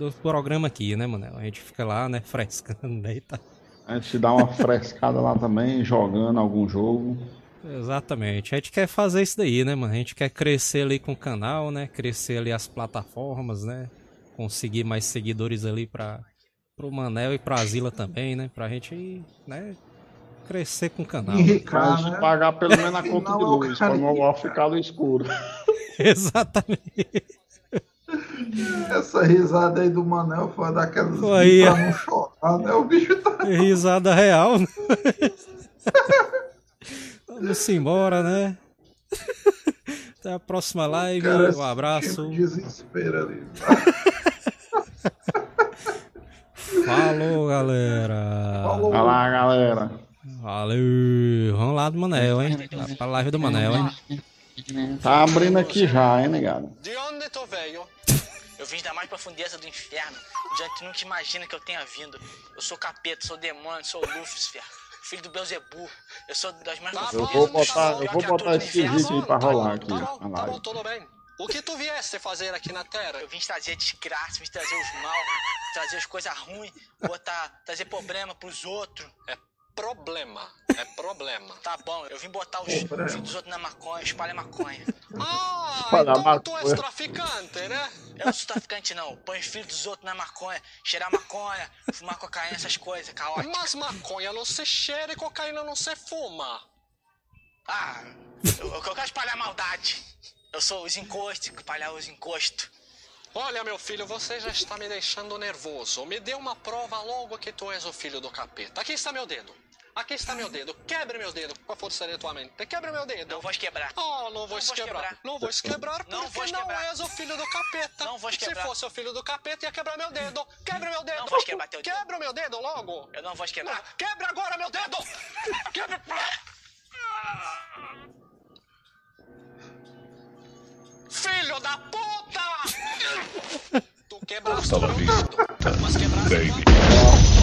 [SPEAKER 3] do programa aqui, né, Manel? A gente fica lá, né, frescando, né? E tá...
[SPEAKER 5] A gente dá uma frescada lá também, jogando algum jogo.
[SPEAKER 3] Exatamente. A gente quer fazer isso daí, né, mano? A gente quer crescer ali com o canal, né? Crescer ali as plataformas, né? Conseguir mais seguidores ali pra, pro Manel e pra Zila também, né? Pra gente, né? Crescer com o canal.
[SPEAKER 4] Enricar,
[SPEAKER 5] gente
[SPEAKER 4] né?
[SPEAKER 5] pagar pelo menos a conta
[SPEAKER 4] Não,
[SPEAKER 5] de luz, pra não ficar no escuro.
[SPEAKER 3] Exatamente.
[SPEAKER 4] Essa risada aí do Manel foi daquelas
[SPEAKER 3] Foi,
[SPEAKER 4] pra não chorar, né? O bicho tá.
[SPEAKER 3] Risada real, né? Vamos embora, né? Até a próxima live.
[SPEAKER 4] Cara,
[SPEAKER 3] um abraço.
[SPEAKER 4] sentindo Desespero ali.
[SPEAKER 3] Falou, galera.
[SPEAKER 4] Falou.
[SPEAKER 5] Vai lá, galera.
[SPEAKER 3] Valeu. Vamos lá do Manel, hein? Vai pra live do Manel, hein?
[SPEAKER 5] Tá abrindo aqui já, hein, negado?
[SPEAKER 2] De onde tu veio?
[SPEAKER 6] Eu vim da mais profundeza do inferno, de onde tu nunca imagina que eu tenha vindo. Eu sou capeta, sou demônio, sou Lúcifer, filho do Beuzebu. Eu sou das mais
[SPEAKER 2] Tá
[SPEAKER 5] Eu
[SPEAKER 2] bom,
[SPEAKER 5] vou
[SPEAKER 2] tá
[SPEAKER 5] botar,
[SPEAKER 2] bom.
[SPEAKER 5] eu vou botar esse vídeo aí pra rolar aqui
[SPEAKER 2] Tá
[SPEAKER 5] na
[SPEAKER 2] bom, tá bom,
[SPEAKER 5] live.
[SPEAKER 2] tudo bem. O que tu vieste fazer aqui na Terra?
[SPEAKER 6] Eu vim trazer desgraça, vim trazer os mal, trazer as coisas ruins, botar, trazer problema pros outros.
[SPEAKER 2] É problema, é problema.
[SPEAKER 6] Tá bom, eu vim botar os filhos dos outros na maconha, espalha maconha.
[SPEAKER 2] Ah, então tu és
[SPEAKER 5] maconha.
[SPEAKER 2] traficante, né?
[SPEAKER 6] Eu não sou traficante não, põe os filhos dos outros na maconha, cheirar maconha, fumar cocaína, essas coisas, caótico.
[SPEAKER 2] Mas maconha não se cheira e cocaína não se fuma.
[SPEAKER 6] Ah, eu, eu quero espalhar maldade. Eu sou os encostos, espalhar os encostos.
[SPEAKER 2] Olha, meu filho, você já está me deixando nervoso. Me dê uma prova logo que tu és o filho do capeta. Aqui está meu dedo. Aqui está meu dedo. Quebre meu dedo com a força da tua mente. Quebre meu dedo.
[SPEAKER 6] Não vou quebrar.
[SPEAKER 2] Oh, não vou
[SPEAKER 6] Não vou
[SPEAKER 2] esquebrar.
[SPEAKER 6] quebrar.
[SPEAKER 2] Não vou esquebrar
[SPEAKER 6] Não
[SPEAKER 2] porque
[SPEAKER 6] vou
[SPEAKER 2] não
[SPEAKER 6] quebrar.
[SPEAKER 2] és o filho do capeta.
[SPEAKER 6] Não vou
[SPEAKER 2] Se
[SPEAKER 6] quebrar.
[SPEAKER 2] fosse o filho do capeta, ia quebrar meu dedo. Quebra meu dedo.
[SPEAKER 6] Não vou quebrar teu dedo.
[SPEAKER 2] Quebra meu dedo logo.
[SPEAKER 6] Eu não vou quebrar.
[SPEAKER 2] Ah, Quebra agora meu dedo. Quebra. Filho da puta! Tu quebraste
[SPEAKER 1] la
[SPEAKER 2] meu dedo. Mas quebraste
[SPEAKER 1] baby.
[SPEAKER 2] meu